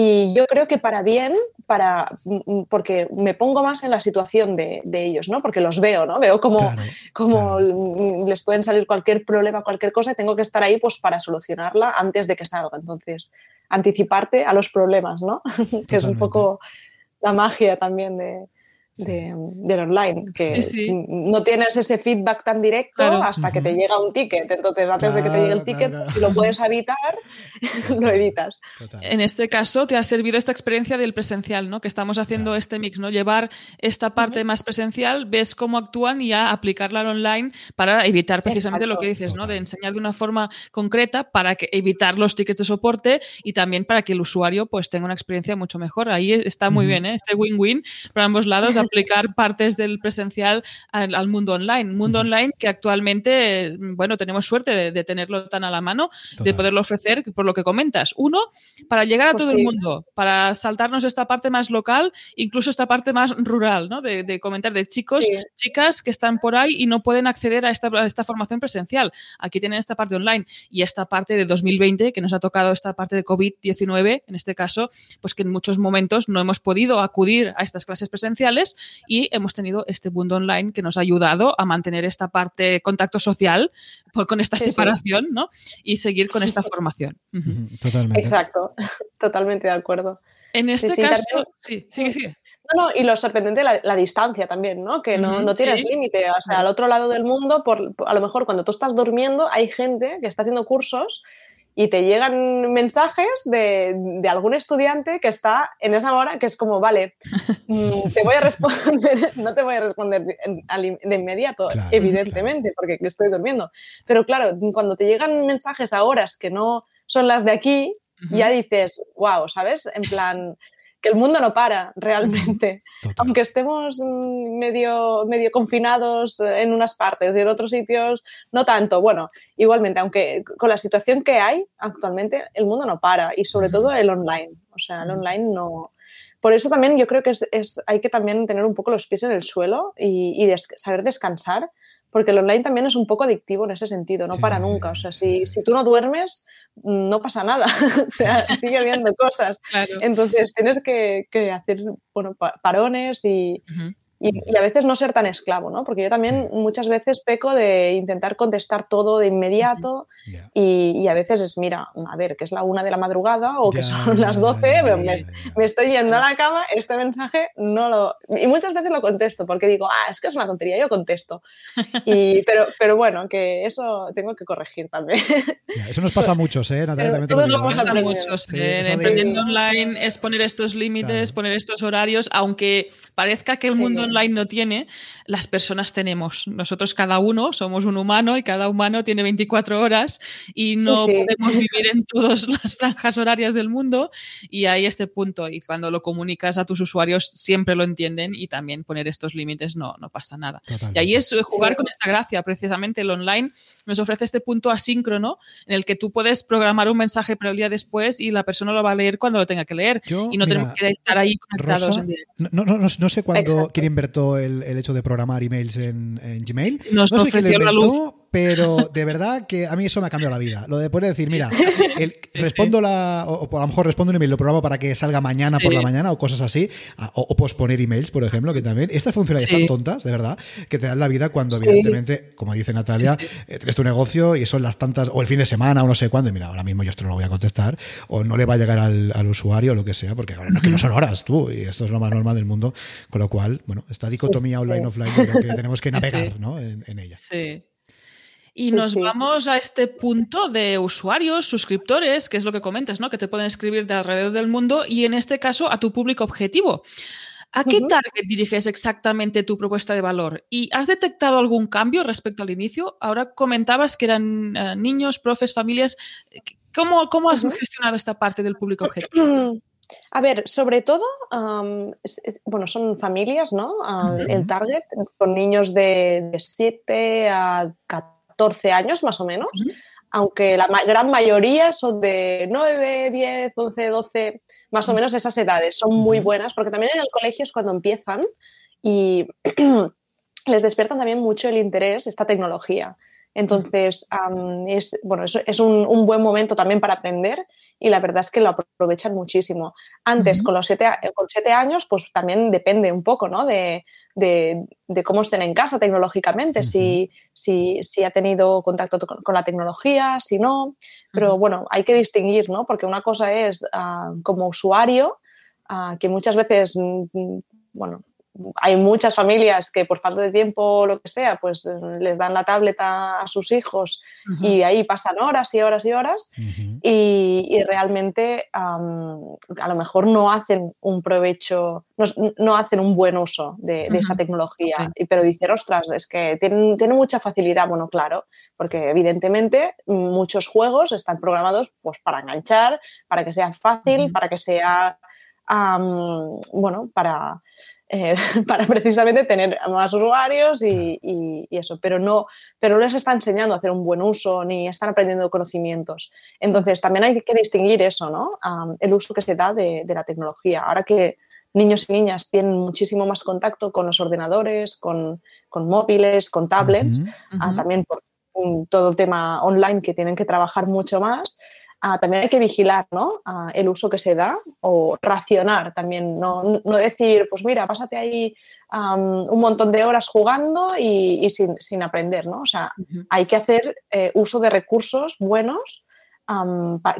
y yo creo que para bien, para, mm, porque me pongo más en la situación de, ellos, ¿no? Porque los veo, ¿no? Veo cómo, les pueden salir cualquier problema, cualquier cosa y tengo que estar ahí pues para solucionarla antes de que salga. Entonces, anticiparte a los problemas, ¿no? que es un poco la magia también de, de, del online, que no tienes ese feedback tan directo hasta que te llega un ticket. Entonces, antes de que te llegue el ticket, si lo puedes evitar, lo evitas. En este caso, te ha servido esta experiencia del presencial, ¿no? Que estamos haciendo este mix, ¿no? Llevar esta parte más presencial, ves cómo actúan y ya aplicarla al online para evitar precisamente lo que dices, ¿no? De enseñar de una forma concreta para que, evitar los tickets de soporte y también para que el usuario pues tenga una experiencia mucho mejor. Ahí está muy bien, ¿eh? Este win-win para ambos lados aplicar partes del presencial al, mundo online. Mundo online que actualmente, bueno, tenemos suerte de, tenerlo tan a la mano, de poderlo ofrecer, por lo que comentas. Uno, para llegar a pues todo el mundo, para saltarnos esta parte más local, incluso esta parte más rural, ¿no? De, comentar de chicos, chicas que están por ahí y no pueden acceder a esta, a esta formación presencial. Aquí tienen esta parte online y esta parte de 2020 que nos ha tocado esta parte de COVID-19, en este caso, pues que en muchos momentos no hemos podido acudir a estas clases presenciales y hemos tenido este mundo online que nos ha ayudado a mantener esta parte contacto social con esta separación ¿no? y seguir con esta formación. Totalmente. Exacto, totalmente de acuerdo. En este caso, sí, sigue, sigue. No, no, y lo sorprendente la, la distancia también, ¿no? Que no, no tienes límite. O sea, al otro lado del mundo, por, a lo mejor cuando tú estás durmiendo, hay gente que está haciendo cursos y te llegan mensajes de, de, algún estudiante que está en esa hora que es como, vale, mm, te voy a responder, no te voy a responder de, inmediato, evidentemente, porque estoy durmiendo. Pero claro, cuando te llegan mensajes a horas que no son las de aquí, ya dices, wow, ¿sabes? En plan, que el mundo no para realmente. Aunque estemos mm, medio, medio confinados en unas partes y en otros sitios no tanto. Bueno, igualmente, aunque con la situación que hay actualmente, el mundo no para y sobre todo el online. O sea, el online no... Por eso también yo creo que es, hay que también tener un poco los pies en el suelo y, y saber descansar porque el online también es un poco adictivo en ese sentido, no para nunca. O sea, si, si, tú no duermes, no pasa nada, o sea, sigue habiendo cosas. Entonces tienes que, que hacer bueno, parones y, y, a veces no ser tan esclavo, ¿no? Porque yo también muchas veces peco de intentar contestar todo de inmediato y, a veces es, mira, a ver, que es la una de la madrugada o que son las doce, me, estoy yendo a la cama, este mensaje no lo... Y muchas veces lo contesto porque digo, ah, es que es una tontería, yo contesto. Y, pero, pero bueno, que eso tengo que corregir también. eso nos pasa a muchos, ¿eh? todos nos pasa a muchos. Eh, emprendiendo online es poner estos límites, poner estos horarios, aunque parezca que el mundo online no tiene, las personas tenemos. Nosotros cada uno somos un humano y cada humano tiene 24 horas y no podemos vivir en todas las franjas horarias del mundo y hay este punto. Y cuando lo comunicas a tus usuarios siempre lo entienden y también poner estos límites no, no pasa nada. Y ahí es jugar con esta gracia, precisamente el online nos ofrece este punto asíncrono en el que tú puedes programar un mensaje para el día después y la persona lo va a leer cuando lo tenga que leer. Y no tenemos que estar ahí conectados en directo. No, no, no, sé cuándo quieren inventó el, hecho de programar emails en, Gmail. Nos no sé quién la luz pero de verdad que a mí eso me ha cambiado la vida. Lo de poder decir, mira, respondo la. O, a lo mejor respondo un email, lo programo para que salga mañana por la mañana o cosas así. O, posponer emails, por ejemplo, que también. Estas funcionalidades tan tontas, de verdad, que te dan la vida cuando, evidentemente, como dice Natalia, eh, es tu negocio y son las tantas. O el fin de semana o no sé cuándo. Y mira, ahora mismo yo esto no lo voy a contestar. O no le va a llegar al, usuario o lo que sea, porque ahora no, es que no son horas tú. Y esto es lo más normal del mundo. Con lo cual, bueno, esta dicotomía online-offline creo que tenemos que navegar ¿no? en, en ella. Sí. Y nos vamos a este punto de usuarios, suscriptores, que es lo que comentas, ¿no? Que te pueden escribir de alrededor del mundo y en este caso a tu público objetivo. ¿A qué target diriges exactamente tu propuesta de valor? ¿Y has detectado algún cambio respecto al inicio? Ahora comentabas que eran eh, niños, profes, familias. ¿Cómo, cómo has gestionado esta parte del público objetivo? A ver, sobre todo, bueno, son familias, ¿no? El target, con niños de, de 7 a 14 14 años más o menos, aunque la gran mayoría son de 9, 10, 11, 12, más o menos esas edades. Son muy buenas porque también en el colegio es cuando empiezan y les despiertan también mucho el interés esta tecnología. Entonces, es, bueno, es, un, buen momento también para aprender y la verdad es que lo aprovechan muchísimo. Antes, con los siete, con siete años, pues también depende un poco ¿no? de, cómo estén en casa tecnológicamente, si, si, si, ha tenido contacto con, la tecnología, si no. Pero bueno, hay que distinguir, ¿no? porque una cosa es ah, como usuario, ah, que muchas veces, mm, mm, bueno, hay muchas familias que por falta de tiempo o lo que sea, pues eh, les dan la tableta a sus hijos y ahí pasan horas y horas y horas y, realmente a lo mejor no hacen un provecho, no, hacen un buen uso de, esa tecnología, pero dicen, ostras, es que tienen, mucha facilidad, bueno, claro, porque evidentemente muchos juegos están programados pues, para enganchar, para que sea fácil, para que sea, bueno, para eh, para precisamente tener más usuarios y, eso, pero no, pero no les está enseñando a hacer un buen uso ni están aprendiendo conocimientos. Entonces, también hay que distinguir eso, ¿no? el uso que se da de, la tecnología. Ahora que niños y niñas tienen muchísimo más contacto con los ordenadores, con, móviles, con tablets, ah, también por todo el tema online que tienen que trabajar mucho más, Ah, también hay que vigilar ¿no? Ah, el uso que se da o racionar también, no, decir, pues mira, pásate ahí un montón de horas jugando y, sin, aprender, ¿no? O sea, hay que hacer eh, uso de recursos buenos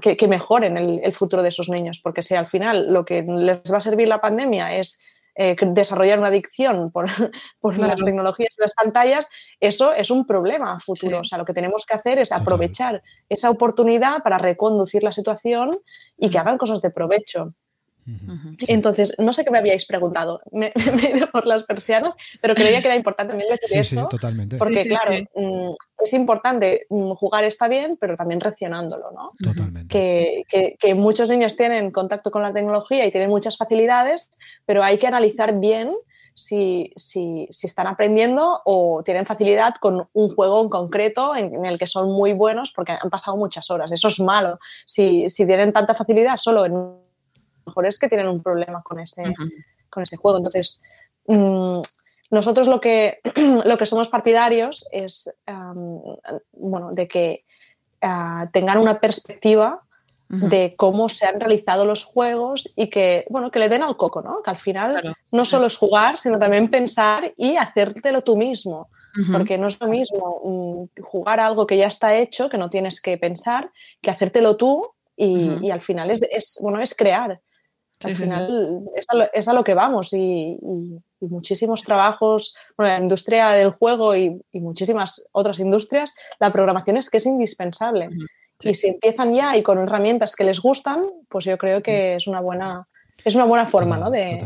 que, mejoren el, el, futuro de esos niños, porque si al final lo que les va a servir la pandemia es eh, desarrollar una adicción por, las tecnologías y las pantallas, eso es un problema futuro. O sea, lo que tenemos que hacer es aprovechar esa oportunidad para reconducir la situación y que hagan cosas de provecho. Entonces, no sé qué me habíais preguntado, me, he ido por las persianas, pero creía que era importante también decir esto. Sí, totalmente. Porque, claro, mm, es importante mm, jugar está bien, pero también reaccionándolo, ¿no? Totalmente. Que, que, muchos niños tienen contacto con la tecnología y tienen muchas facilidades, pero hay que analizar bien si, si, si, están aprendiendo o tienen facilidad con un juego en concreto en, el que son muy buenos porque han pasado muchas horas. Eso es malo. Si, si tienen tanta facilidad solo en mejor es que tienen un problema con ese, con ese juego. Entonces, mm, nosotros lo que, lo que somos partidarios es bueno, de que ah, tengan una perspectiva de cómo se han realizado los juegos y que, bueno, que le den al coco, ¿no? Que al final no solo es jugar, sino también pensar y hacértelo tú mismo. Porque no es lo mismo mm, jugar algo que ya está hecho, que no tienes que pensar, que hacértelo tú y, al final es, es, bueno, es crear. Al final Es, a lo, que vamos y, muchísimos trabajos, bueno, la industria del juego y, muchísimas otras industrias, la programación es que es indispensable. Y si empiezan ya y con herramientas que les gustan, pues yo creo que es una buena, es una buena forma ¿no? de,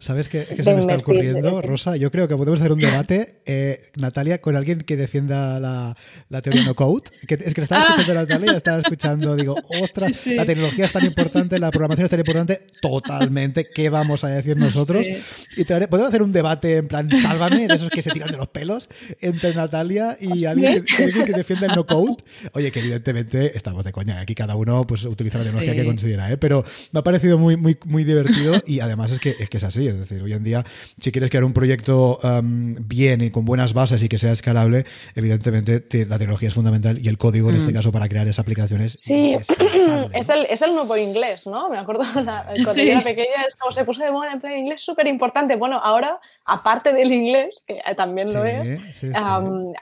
¿Sabes qué, se me está ocurriendo, Rosa? Yo creo que podemos hacer un debate, eh, Natalia, con alguien que defienda la, la teoría no code. Que, es que estaba escuchando Natalia, estaba escuchando, digo, ostras, la tecnología es tan importante, la programación es tan importante, totalmente, ¿qué vamos a decir nosotros? Y podemos hacer un debate en plan, sálvame, de esos que se tiran de los pelos, entre Natalia y alguien que, que, defienda el no code. Oye, que evidentemente estamos de coña, aquí cada uno pues utiliza la tecnología que considera, ¿eh? pero me ha parecido muy, muy, muy divertido y además es que, es que es así Es decir, hoy en día, si quieres crear un proyecto um, bien y con buenas bases y que sea escalable, evidentemente la tecnología es fundamental y el código en este mm. caso para crear esas aplicaciones. Sí, es, el, es el nuevo inglés, ¿no? Me acuerdo la, cuando era pequeña, es como se puso de moda en inglés súper importante. Bueno, ahora, aparte del inglés, que también lo es,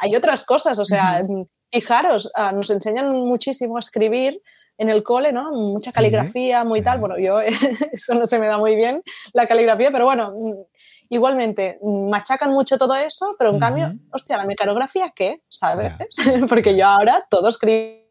hay otras cosas. O sea, fijaros, ah, nos enseñan muchísimo a escribir en el cole, ¿no? Mucha caligrafía, muy tal. Bueno, yo eso no se me da muy bien, la caligrafía, pero bueno, mm, igualmente machacan mucho todo eso, pero en cambio, hostia, la mecanografía, ¿qué? ¿Sabes? Porque yo ahora todo escribo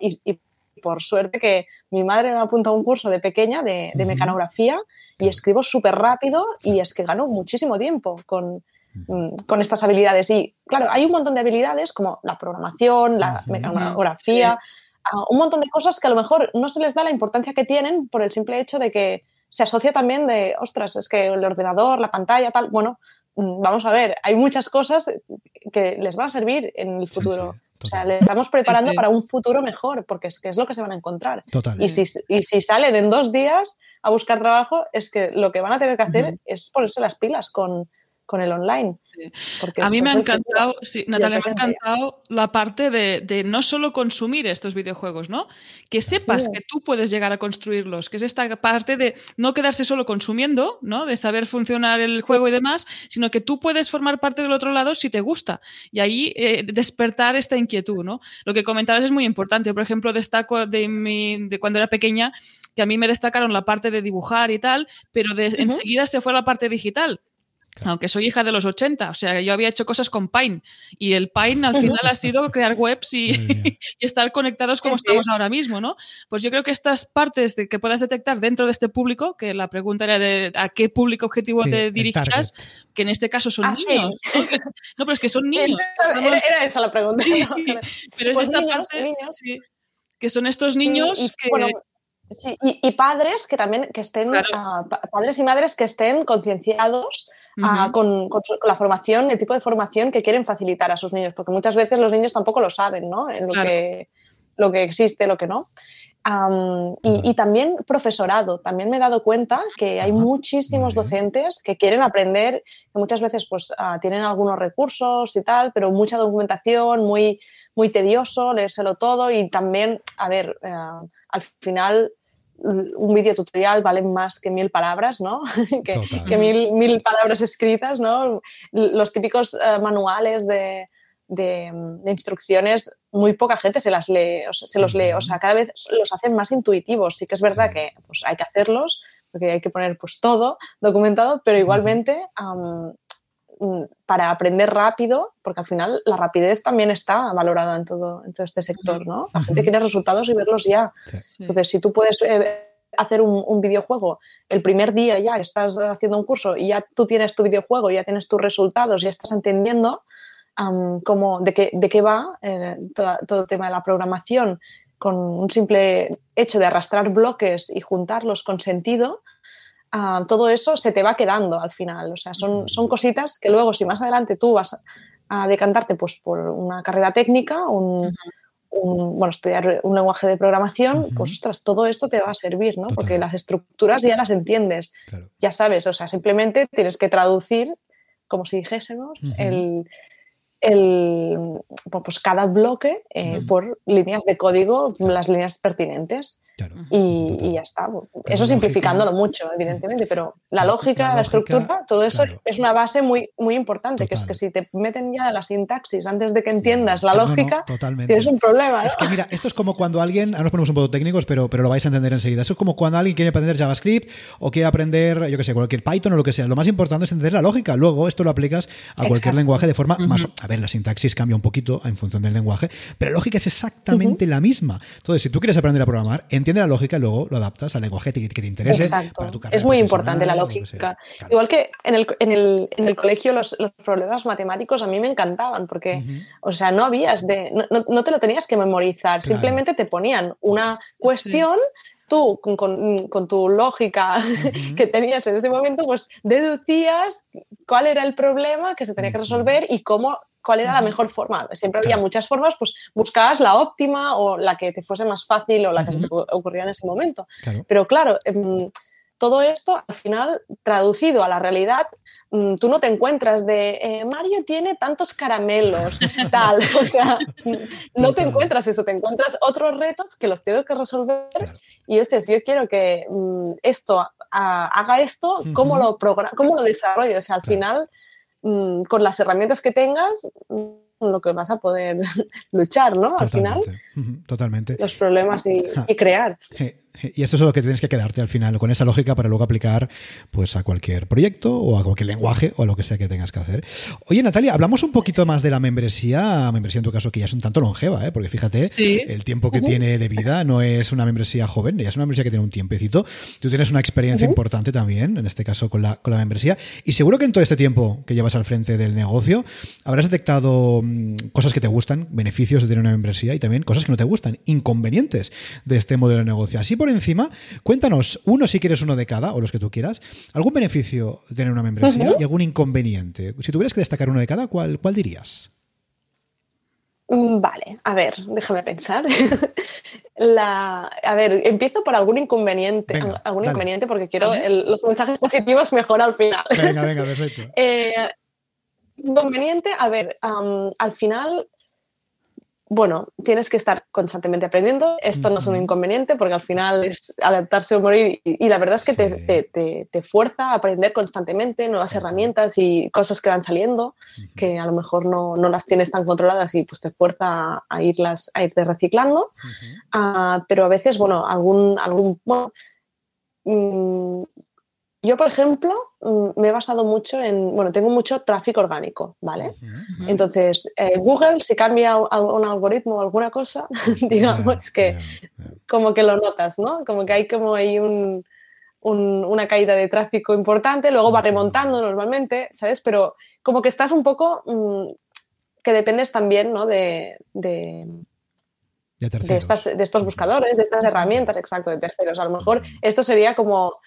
y, por suerte que mi madre me apunta a un curso de pequeña de, mecanografía y escribo súper rápido y es que gano muchísimo tiempo con, mm, con estas habilidades. Y claro, hay un montón de habilidades como la programación, la mecanografía, un montón de cosas que a lo mejor no se les da la importancia que tienen por el simple hecho de que se asocia también de, ostras, es que el ordenador, la pantalla, tal, bueno, mm, vamos a ver, hay muchas cosas que les van a servir en el futuro. o sea, les estamos preparando para un futuro mejor, porque es que es lo que se van a encontrar. Y, si, y si salen en dos días a buscar trabajo, es que lo que van a tener que hacer es ponerse las pilas con, con el online. a mí me ha encantado, sí, Natalia, me ha encantado la parte de, no solo consumir estos videojuegos, ¿no? Que sepas que tú puedes llegar a construirlos, que es esta parte de no quedarse solo consumiendo, ¿no? De saber funcionar el juego y demás, sino que tú puedes formar parte del otro lado si te gusta. Y ahí eh, despertar esta inquietud, ¿no? Lo que comentabas es muy importante. Por ejemplo, destaco de, mi, de cuando era pequeña que a mí me destacaron la parte de dibujar y tal, pero de, enseguida se fue a la parte digital. Aunque soy hija de los 80, o sea, yo había hecho cosas con Pine y el Pine al final ha sido crear webs y, estar conectados como estamos ahora mismo, ¿no? Pues yo creo que estas partes de que puedas detectar dentro de este público, que la pregunta era de a qué público objetivo te dirigirás, que en este caso son ah, niños. ¿no? pero es que son niños. Era, esa la pregunta. pero es pues esta parte que son estos niños que... y, padres que también que estén, ah, padres y madres que estén concienciados con, la formación, el tipo de formación que quieren facilitar a sus niños, porque muchas veces los niños tampoco lo saben, ¿no? En lo, que, lo que existe, lo que no. y, también profesorado. También me he dado cuenta que hay muchísimos docentes que quieren aprender, que muchas veces pues, ah, tienen algunos recursos y tal, pero mucha documentación, muy, muy tedioso, leérselo todo y también, a ver, eh, al final un video tutorial vale más que mil palabras, ¿no? que, mil, mil, palabras escritas, ¿no? Los típicos eh, manuales de, de, instrucciones, muy poca gente se las lee, se los lee, o sea, cada vez los hacen más intuitivos. Sí que es verdad que pues, hay que hacerlos, porque hay que poner pues todo documentado, pero igualmente Mm, para aprender rápido, porque al final la rapidez también está valorada en todo, en todo este sector, ¿no? La gente quiere resultados y verlos ya. Entonces, si tú puedes eh, hacer un, videojuego el primer día ya estás haciendo un curso y ya tú tienes tu videojuego, ya tienes tus resultados, ya estás entendiendo cómo, de, qué, de qué va eh, todo el tema de la programación con un simple hecho de arrastrar bloques y juntarlos con sentido, todo eso se te va quedando al final. O sea, son, son cositas que luego, si más adelante tú vas a, decantarte pues, por una carrera técnica, un, bueno, estudiar un lenguaje de programación, pues ostras, todo esto te va a servir, ¿no? Porque las estructuras ya las entiendes, ya sabes, o sea, simplemente tienes que traducir, como si dijésemos, el, el, pues cada bloque eh, por líneas de código, las líneas pertinentes. Y, ya está. Eso simplificándolo mucho, evidentemente, pero la, lógica, la, estructura, todo eso es una base muy, muy importante, que es que si te meten ya la sintaxis antes de que entiendas la lógica, tienes un problema. Es que mira, esto es como cuando alguien, ahora nos ponemos un poco técnicos, pero, pero lo vais a entender enseguida. Eso es como cuando alguien quiere aprender JavaScript o quiere aprender, yo que sé, cualquier Python o lo que sea. Lo más importante es entender la lógica. Luego esto lo aplicas a cualquier lenguaje de forma más... A ver, la sintaxis cambia un poquito en función del lenguaje, pero la lógica es exactamente la misma. Entonces, si tú quieres aprender a programar, entiende la lógica y luego lo adaptas al lenguaje que, te interese para tu carrera. Es muy importante la lógica. Igual que en el, en el, en el colegio los, los, problemas matemáticos a mí me encantaban porque, o sea, no habías de, no, no, te lo tenías que memorizar, simplemente te ponían una cuestión. tú con, con, tu lógica que tenías en ese momento, pues deducías cuál era el problema que se tenía que resolver y cómo cuál era la mejor forma. Siempre había muchas formas, pues buscabas la óptima o la que te fuese más fácil o la que se te ocurría en ese momento. Pero claro, em, todo esto, al final, traducido a la realidad, mm, tú no te encuentras de eh, Mario tiene tantos caramelos, tal. O sea, no te encuentras eso, te encuentras otros retos que los tienes que resolver. Y sé, si yo quiero que mm, esto haga esto, ¿cómo, lo ¿cómo lo desarrollo? O sea, al final, con las herramientas que tengas, lo que vas a poder luchar, ¿no? Al final. Totalmente. Los problemas y, y crear. Y esto es lo que tienes que quedarte al final, con esa lógica para luego aplicar pues a cualquier proyecto o a cualquier lenguaje o a lo que sea que tengas que hacer. Oye, Natalia, hablamos un poquito más de la membresía, membresía en tu caso que ya es un tanto longeva, ¿eh? porque fíjate, el tiempo que tiene de vida no es una membresía joven, ya es una membresía que tiene un tiempecito. Tú tienes una experiencia importante también, en este caso con la, con la membresía, y seguro que en todo este tiempo que llevas al frente del negocio habrás detectado mm, cosas que te gustan, beneficios de tener una membresía y también cosas que no te gustan, inconvenientes de este modelo de negocio. Así por encima, cuéntanos, uno si quieres uno de cada, o los que tú quieras, algún beneficio de tener una membresía y algún inconveniente. Si tuvieras que destacar uno de cada, ¿cuál, cuál dirías? Mm, vale, a ver, déjame pensar. La, a ver, empiezo por algún inconveniente, algún inconveniente porque quiero los mensajes positivos mejor al final. Venga, venga, perfecto. Eh, inconveniente, a ver, al final bueno, tienes que estar constantemente aprendiendo. Esto no es un inconveniente porque al final es adaptarse o morir y, la verdad es que te, fuerza a aprender constantemente nuevas herramientas y cosas que van saliendo que a lo mejor no, las tienes tan controladas y pues te fuerza a irlas a irte reciclando. Ah, pero a veces, bueno, algún, algún mm, yo, por ejemplo, mm, me he basado mucho en, bueno, tengo mucho tráfico orgánico, ¿vale? Entonces, eh, Google, si cambia un algoritmo o alguna cosa, digamos que como que lo notas, ¿no? Como que hay como ahí un, una caída de tráfico importante, luego va remontando normalmente, ¿sabes? Pero como que estás un poco, mm, que dependes también, ¿no? De, de de, estas, de, estos buscadores, de estas herramientas, exacto, de terceros. A lo mejor esto sería como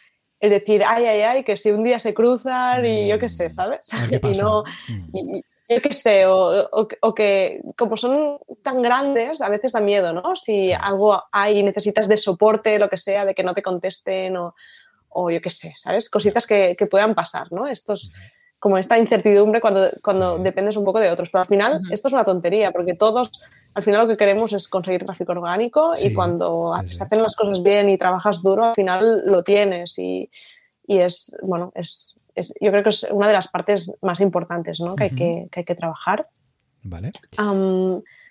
es decir, ay, ay, ay, que si un día se cruzan y yo qué sé, ¿sabes? y no, mm. yo qué sé, o, que como son tan grandes, a veces da miedo, ¿no? Si algo hay y necesitas de soporte, lo que sea, de que no te contesten o, o yo qué sé, ¿sabes? Cositas que, que puedan pasar, ¿no? Estos, como esta incertidumbre cuando, cuando dependes un poco de otros. Pero al final, esto es una tontería, porque todos al final lo que queremos es conseguir tráfico orgánico y cuando se hacen las cosas bien y trabajas duro, al final lo tienes y, y es, bueno, es, es, yo creo que es una de las partes más importantes ¿no? que, hay que, que, hay que trabajar. Vale.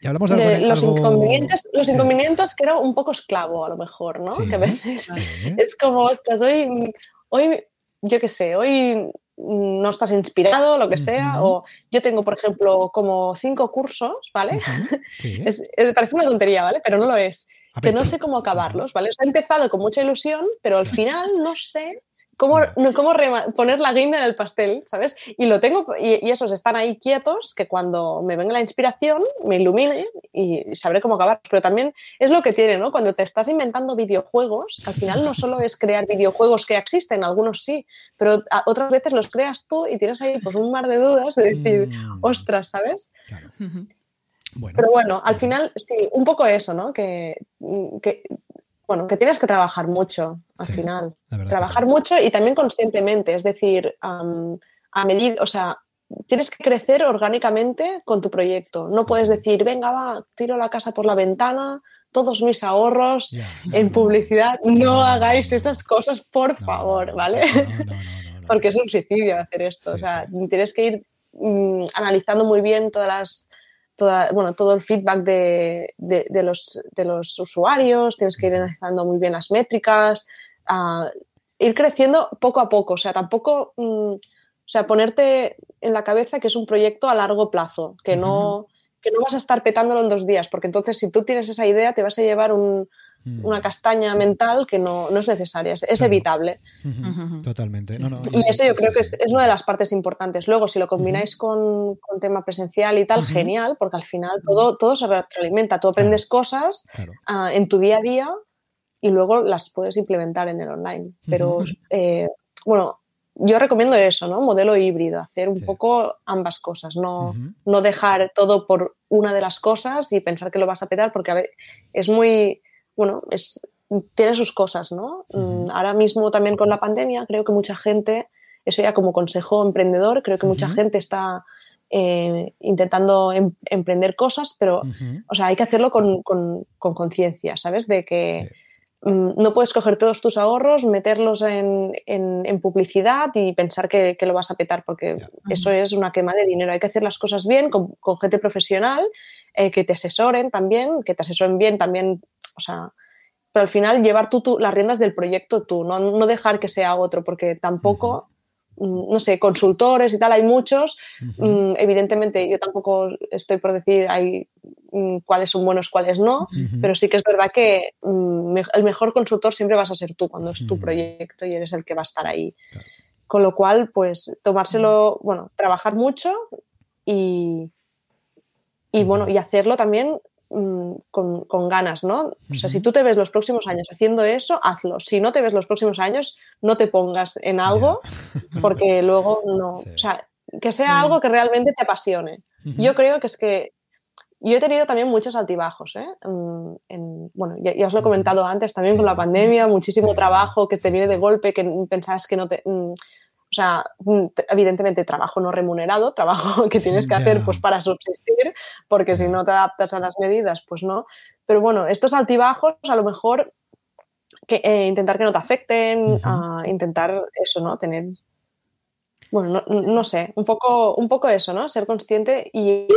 y hablamos de, los inconvenientes, los inconvenientes que era un poco esclavo a lo mejor, ¿no? que a veces es como, estás hoy, hoy, yo qué sé, hoy no estás inspirado, lo que sea, o yo tengo, por ejemplo, como cinco cursos, ¿vale? parece una tontería, ¿vale? Pero no lo es. que no sé cómo acabarlos, ¿vale? he empezado con mucha ilusión, pero al final no sé cómo, cómo poner la guinda en el pastel, ¿sabes? Y lo tengo, y, esos están ahí quietos, que cuando me venga la inspiración me ilumine y sabré cómo acabar. Pero también es lo que tiene, ¿no? Cuando te estás inventando videojuegos, al final no solo es crear videojuegos que existen, algunos sí, pero otras veces los creas tú y tienes ahí pues, un mar de dudas de decir, mm. ostras, ¿sabes? Pero bueno, al final sí, un poco eso, ¿no? Que, que bueno, que tienes que trabajar mucho al final. Trabajar mucho y también conscientemente, es decir, a medida, o sea, tienes que crecer orgánicamente con tu proyecto. No puedes decir, venga, va, tiro la casa por la ventana, todos mis ahorros en publicidad. No hagáis esas cosas, por favor, ¿vale? Porque es un suicidio hacer esto. o sea, tienes que ir mm, analizando muy bien todas las bueno, todo el feedback de, de, los, de, los, usuarios, tienes que ir analizando muy bien las métricas, ir creciendo poco a poco, o sea, tampoco, mm, o sea, ponerte en la cabeza que es un proyecto a largo plazo, que no, que no vas a estar petándolo en dos días, porque entonces si tú tienes esa idea te vas a llevar un. Una castaña mental que no, es necesaria, es, evitable. Totalmente. y eso yo creo que es, una de las partes importantes. Luego, si lo combináis con, tema presencial y tal, genial, porque al final todo, todo se retroalimenta. Tú aprendes cosas ah, en tu día a día y luego las puedes implementar en el online. Pero, eh, bueno, yo recomiendo eso, ¿no? Modelo híbrido, hacer un poco ambas cosas, no, no dejar todo por una de las cosas y pensar que lo vas a petar, porque a es muy bueno, es tiene sus cosas, ¿no? Mm, ahora mismo también con la pandemia creo que mucha gente, eso ya como consejo emprendedor, creo que mucha gente está eh, intentando em, emprender cosas, pero o sea, hay que hacerlo con conciencia, ¿sabes? De que no puedes coger todos tus ahorros, meterlos en, publicidad y pensar que, lo vas a petar, porque eso es una quema de dinero. Hay que hacer las cosas bien, con, gente profesional, eh, que te asesoren también, que te asesoren bien también, o sea, pero al final llevar tú, las riendas del proyecto tú, no, no, dejar que sea otro, porque tampoco Mm, no sé, consultores y tal, hay muchos. Mm, evidentemente, yo tampoco estoy por decir hay, mm, cuáles son buenos, cuáles no, pero sí que es verdad que el mejor consultor siempre vas a ser tú cuando es tu proyecto y eres el que va a estar ahí. Con lo cual, pues tomárselo, bueno, trabajar mucho y, y bueno, y hacerlo también Mm, con, ganas, ¿no? O sea, si tú te ves los próximos años haciendo eso, hazlo. Si no te ves los próximos años, no te pongas en algo porque luego no. O sea, que sea algo que realmente te apasione. Yo creo que es que yo he tenido también muchos altibajos. ¿eh? Mm, bueno, ya, os lo he comentado antes también con la pandemia, muchísimo trabajo que te viene de golpe, que pensabas que no te. O sea, mm, evidentemente trabajo no remunerado, trabajo que tienes que hacer pues para subsistir, porque si no te adaptas a las medidas, pues no. Pero bueno, estos altibajos a lo mejor que, eh, intentar que no te afecten, intentar eso, ¿no? Tener, bueno, no, sé, un poco, un poco eso, ¿no? Ser consciente y,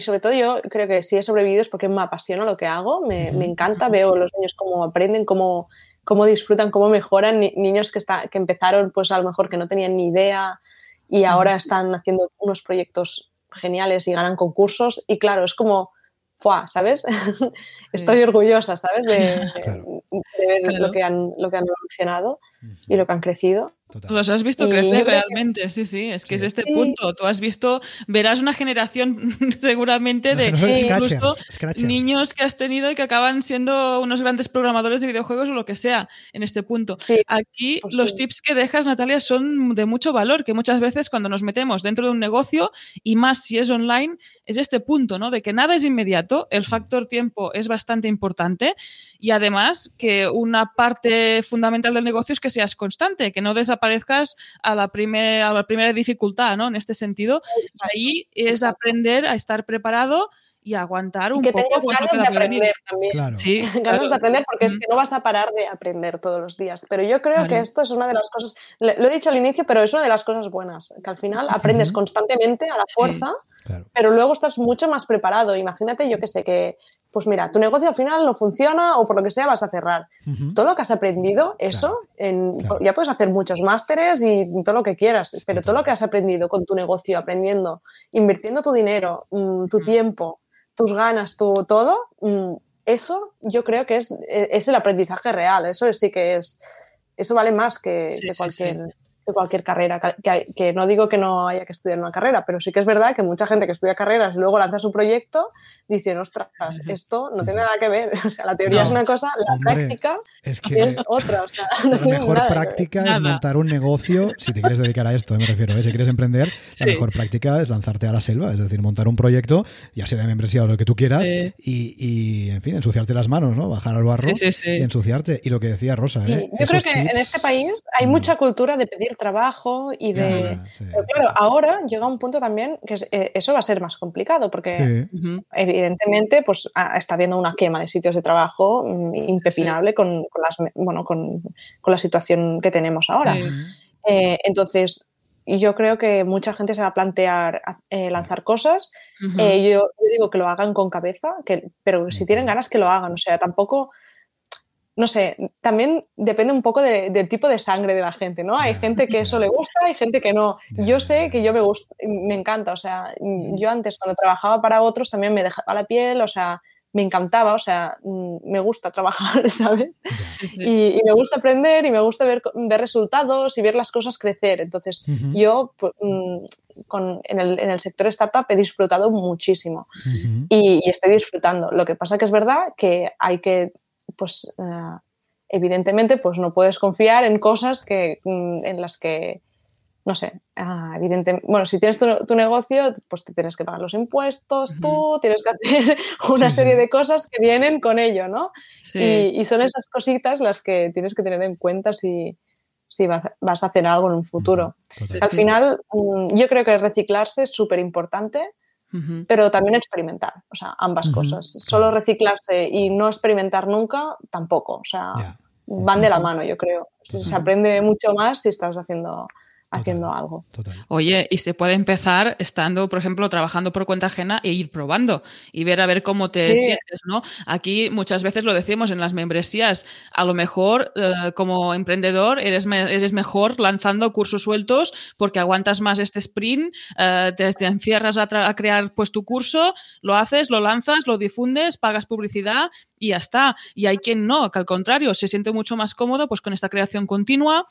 sobre todo yo creo que si he sobrevivido es porque me apasiona lo que hago, me, me encanta, veo los niños cómo aprenden, cómo cómo disfrutan, cómo mejoran niños que, está, que empezaron pues a lo mejor que no tenían ni idea y ahora están haciendo unos proyectos geniales y ganan concursos y claro, es como, ¡fua! ¿sabes? Estoy orgullosa, ¿sabes? De, ver lo, que han, lo que han evolucionado y lo que han crecido. Los has visto crecer realmente, sí, sí, es que es este punto. Tú has visto, verás una generación seguramente de incluso niños que has tenido y que acaban siendo unos grandes programadores de videojuegos o lo que sea en este punto. Aquí pues los tips que dejas, Natalia, son de mucho valor, que muchas veces cuando nos metemos dentro de un negocio y más si es online, es este punto, ¿no? De que nada es inmediato, el factor tiempo es bastante importante y además que una parte fundamental del negocio es que seas constante, que no desaparezcas aparezcas a la, primera a la primera dificultad, ¿no? En este sentido, ahí es aprender a estar preparado y aguantar un que poco. Que tengas ganas de aprender también. Sí, ganas de aprender porque es que no vas a parar de aprender todos los días. Pero yo creo que esto es una de las cosas, lo he dicho al inicio, pero es una de las cosas buenas, que al final aprendes constantemente a la fuerza. Pero luego estás mucho más preparado. Imagínate, yo que sé, que, pues mira, tu negocio al final no funciona o por lo que sea vas a cerrar. Todo lo que has aprendido, eso, ya puedes hacer muchos másteres y todo lo que quieras, pero todo lo que has aprendido con tu negocio, aprendiendo, invirtiendo tu dinero, mm, tu tiempo, tus ganas, tu todo, mm, eso yo creo que es, e, es, el aprendizaje real. Eso sí que es, eso vale más que, cualquier de cualquier carrera. Que, no digo que no haya que estudiar una carrera, pero sí que es verdad que mucha gente que estudia carreras y luego lanza su proyecto dice, ostras, esto no tiene nada que ver. O sea, la teoría es una cosa, la práctica es, otra. la mejor práctica es montar un negocio, si te quieres dedicar a esto, me refiero, ¿eh? si quieres emprender, la mejor práctica es lanzarte a la selva, es decir, montar un proyecto, ya sea de membresía o lo que tú quieras, y, en fin, ensuciarte las manos, ¿no? Bajar al barro y ensuciarte. Y lo que decía Rosa, ¿eh? Yo creo que en este país hay mucha cultura de pedir trabajo y de... Pero claro, ahora llega un punto también que eh, eso va a ser más complicado porque evidentemente pues está habiendo una quema de sitios de trabajo mm, impepinable con, las, bueno, con, la situación que tenemos ahora. Eh, entonces, yo creo que mucha gente se va a plantear eh, lanzar cosas. yo, yo, digo que lo hagan con cabeza, que, pero si tienen ganas que lo hagan. O sea, tampoco no sé, también depende un poco del tipo de sangre de la gente, ¿no? Hay gente que eso le gusta, hay gente que no. Yo sé que yo me gusta, me encanta, o sea, yo antes cuando trabajaba para otros también me dejaba la piel, o sea, me encantaba, o sea, me gusta trabajar, ¿sabes? Y, me gusta aprender y me gusta ver, ver, resultados y ver las cosas crecer. Entonces, yo pues, mm, en, el, sector startup he disfrutado muchísimo y, y, estoy disfrutando. Lo que pasa que es verdad que hay que pues eh, evidentemente pues no puedes confiar en cosas que, mm, en las que no sé, ah, evidentemente, bueno, si tienes tu, negocio, pues te tienes que pagar los impuestos, tú tienes que hacer una serie de cosas que vienen con ello, ¿no? Y, son esas cositas las que tienes que tener en cuenta si, si vas a hacer algo en un futuro. Al final, mm, yo creo que reciclarse es súper importante, pero también experimentar, o sea, ambas cosas. Solo reciclarse y no experimentar nunca, tampoco, o sea, van de la mano, yo creo. Se aprende mucho más si estás haciendo haciendo algo. Oye, y se puede empezar estando, por ejemplo, trabajando por cuenta ajena e ir probando y ver a ver cómo te sientes, ¿no? Aquí muchas veces lo decimos en las membresías, a lo mejor eh, como emprendedor eres, eres mejor lanzando cursos sueltos porque aguantas más este sprint, eh, te, encierras a, a, crear pues tu curso, lo haces, lo lanzas, lo difundes, pagas publicidad y ya está. Y hay quien no, que al contrario, se siente mucho más cómodo pues con esta creación continua,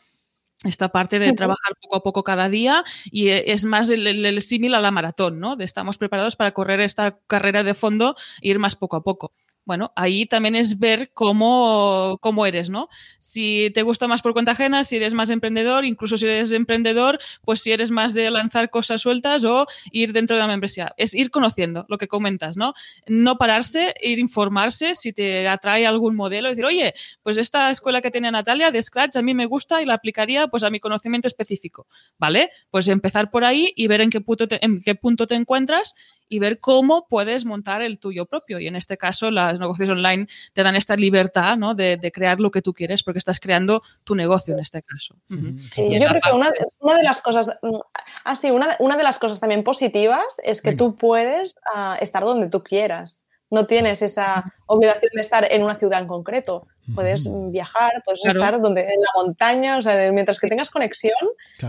esta parte de trabajar poco a poco cada día y e, es más el, símil a la maratón, ¿no? De estamos preparados para correr esta carrera de fondo e ir más poco a poco bueno, ahí también es ver cómo, cómo, eres, ¿no? Si te gusta más por cuenta ajena, si eres más emprendedor, incluso si eres emprendedor, pues si eres más de lanzar cosas sueltas o ir dentro de la membresía. Es ir conociendo lo que comentas, ¿no? No pararse, ir informarse si te atrae algún modelo y decir, oye, pues esta escuela que tiene Natalia de Scratch a mí me gusta y la aplicaría pues a mi conocimiento específico, ¿vale? Pues empezar por ahí y ver en qué punto en qué punto te encuentras y ver cómo puedes montar el tuyo propio. Y en este caso, los negocios online te dan esta libertad ¿no? de, crear lo que tú quieres porque estás creando tu negocio en este caso. Sí, yo creo que una, de las cosas, mm, ah, una, una, de las cosas también positivas es que tú puedes ah, estar donde tú quieras. No tienes esa obligación de estar en una ciudad en concreto. Puedes viajar, puedes estar donde, en la montaña, o sea, mientras que tengas conexión,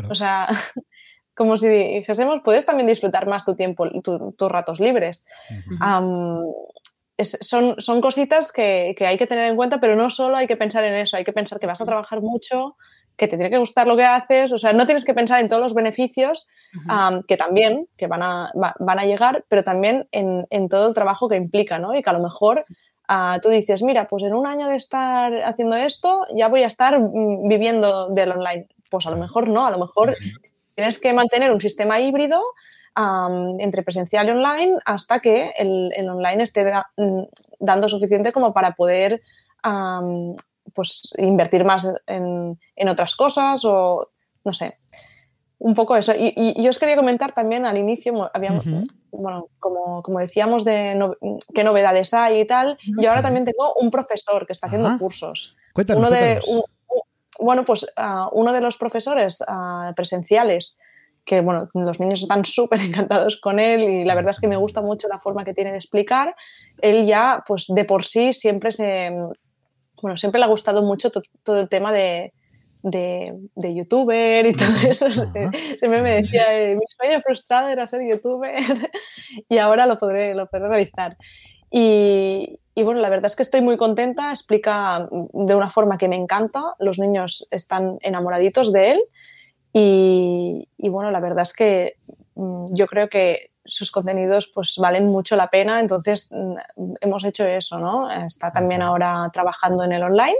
o sea, como si dijésemos, puedes también disfrutar más tu tiempo, tus ratos libres. son, son, cositas que, hay que tener en cuenta, pero no solo hay que pensar en eso, hay que pensar que vas a trabajar mucho, que te tiene que gustar lo que haces, o sea, no tienes que pensar en todos los beneficios, que también, que van a, van a llegar, pero también en, todo el trabajo que implica, ¿no? Y que a lo mejor ah, tú dices, mira, pues en un año de estar haciendo esto, ya voy a estar mm, viviendo del online. Pues a lo mejor no, a lo mejor Tienes que mantener un sistema híbrido entre presencial y online hasta que el, online esté mm, dando suficiente como para poder pues, invertir más en, otras cosas o no sé. Un poco eso. Y, yo os quería comentar también al inicio, habíamos, bueno, como, como, decíamos, de qué novedades hay y tal. Yo ahora también tengo un profesor que está haciendo cursos. Cuéntanos, Uno de, bueno, pues ah, uno de los profesores ah, presenciales, que bueno, los niños están súper encantados con él y la verdad es que me gusta mucho la forma que tiene de explicar, él ya, pues de por sí siempre se, bueno, siempre le ha gustado mucho todo el tema de, de, youtuber y todo eso. Siempre me decía, eh, mi sueño frustrado era ser youtuber y ahora lo podré, lo podré realizar. Y, y bueno, la verdad es que estoy muy contenta, explica de una forma que me encanta, los niños están enamoraditos de él y, bueno, la verdad es que mm, yo creo que sus contenidos pues valen mucho la pena, entonces mm, hemos hecho eso, ¿no? Está también ahora trabajando en el online.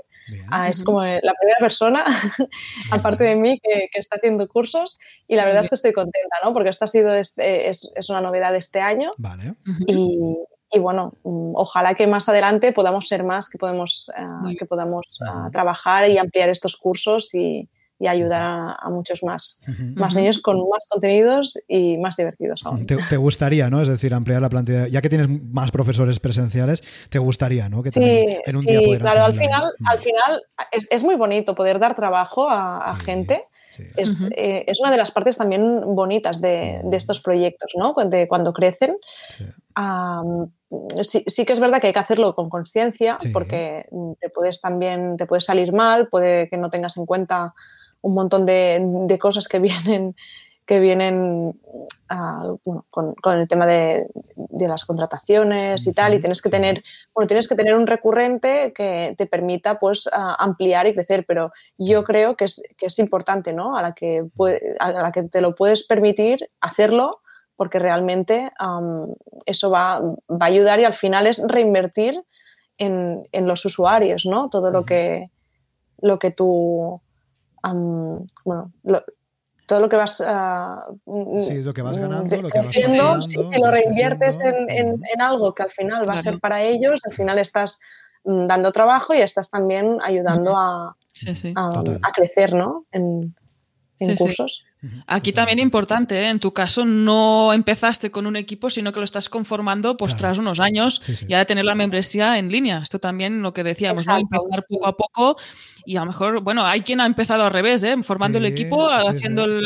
Ah, es como la primera persona, aparte de mí, que, está haciendo cursos y la verdad es que estoy contenta, ¿no? Porque esto ha sido este, es, es, una novedad de este año vale. y, y bueno, mm, ojalá que más adelante podamos ser más, que, podemos, eh, que podamos ah, trabajar y ampliar estos cursos y, y ayudar a, muchos más, más niños con más contenidos y más divertidos aún. Te, gustaría, ¿no? Es decir, ampliar la plantilla, ya que tienes más profesores presenciales, te gustaría, ¿no? Que sí, en un sí, claro, al final, al final es, es, muy bonito poder dar trabajo a, gente. Es, eh, es, una de las partes también bonitas de, de estos proyectos, ¿no? Cuando, cuando crecen. sí, sí, que es verdad que hay que hacerlo con conciencia porque te puedes también te puedes salir mal, puede que no tengas en cuenta un montón de, de cosas que vienen que vienen ah, con, con, el tema de, de, las contrataciones y tal, y tienes que tener, bueno, tienes que tener un recurrente que te permita pues ampliar y crecer, pero yo creo que es, que es importante, ¿no? A la que, a la que te lo puedes permitir hacerlo, porque realmente eso va, va, a ayudar y al final es reinvertir en, en los usuarios, ¿no? Todo lo que, lo que tú, bueno, todo lo que vas uh, sí, lo que vas ganando, lo que vas haciendo, si, lo reinviertes en, en, algo que al final va a ser para ellos, al final estás mm, dando trabajo y estás también ayudando a, a, crecer ¿no? en, en cursos. Aquí también importante, ¿eh? en tu caso no empezaste con un equipo, sino que lo estás conformando pues tras unos años ya de tener la membresía en línea. Esto también lo que decíamos, ¿no? empezar poco a poco y a lo mejor, bueno, hay quien ha empezado al revés, ¿eh? formando el equipo, haciendo el,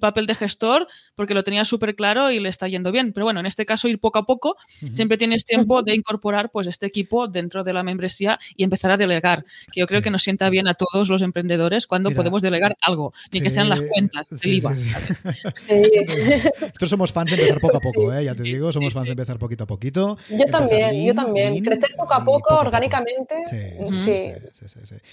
papel de gestor, porque lo tenía súper claro y le está yendo bien. Pero bueno, en este caso ir poco a poco, siempre tienes tiempo de incorporar pues este equipo dentro de la membresía y empezar a delegar, que yo creo que nos sienta bien a todos los emprendedores cuando podemos delegar algo, ni que sean las cuentas Sí, Nosotros somos fans de empezar poco a poco, ¿eh? ya te digo, somos fans de empezar poquito a poquito. Yo también, yo también. Crecer poco a poco, orgánicamente. Sí,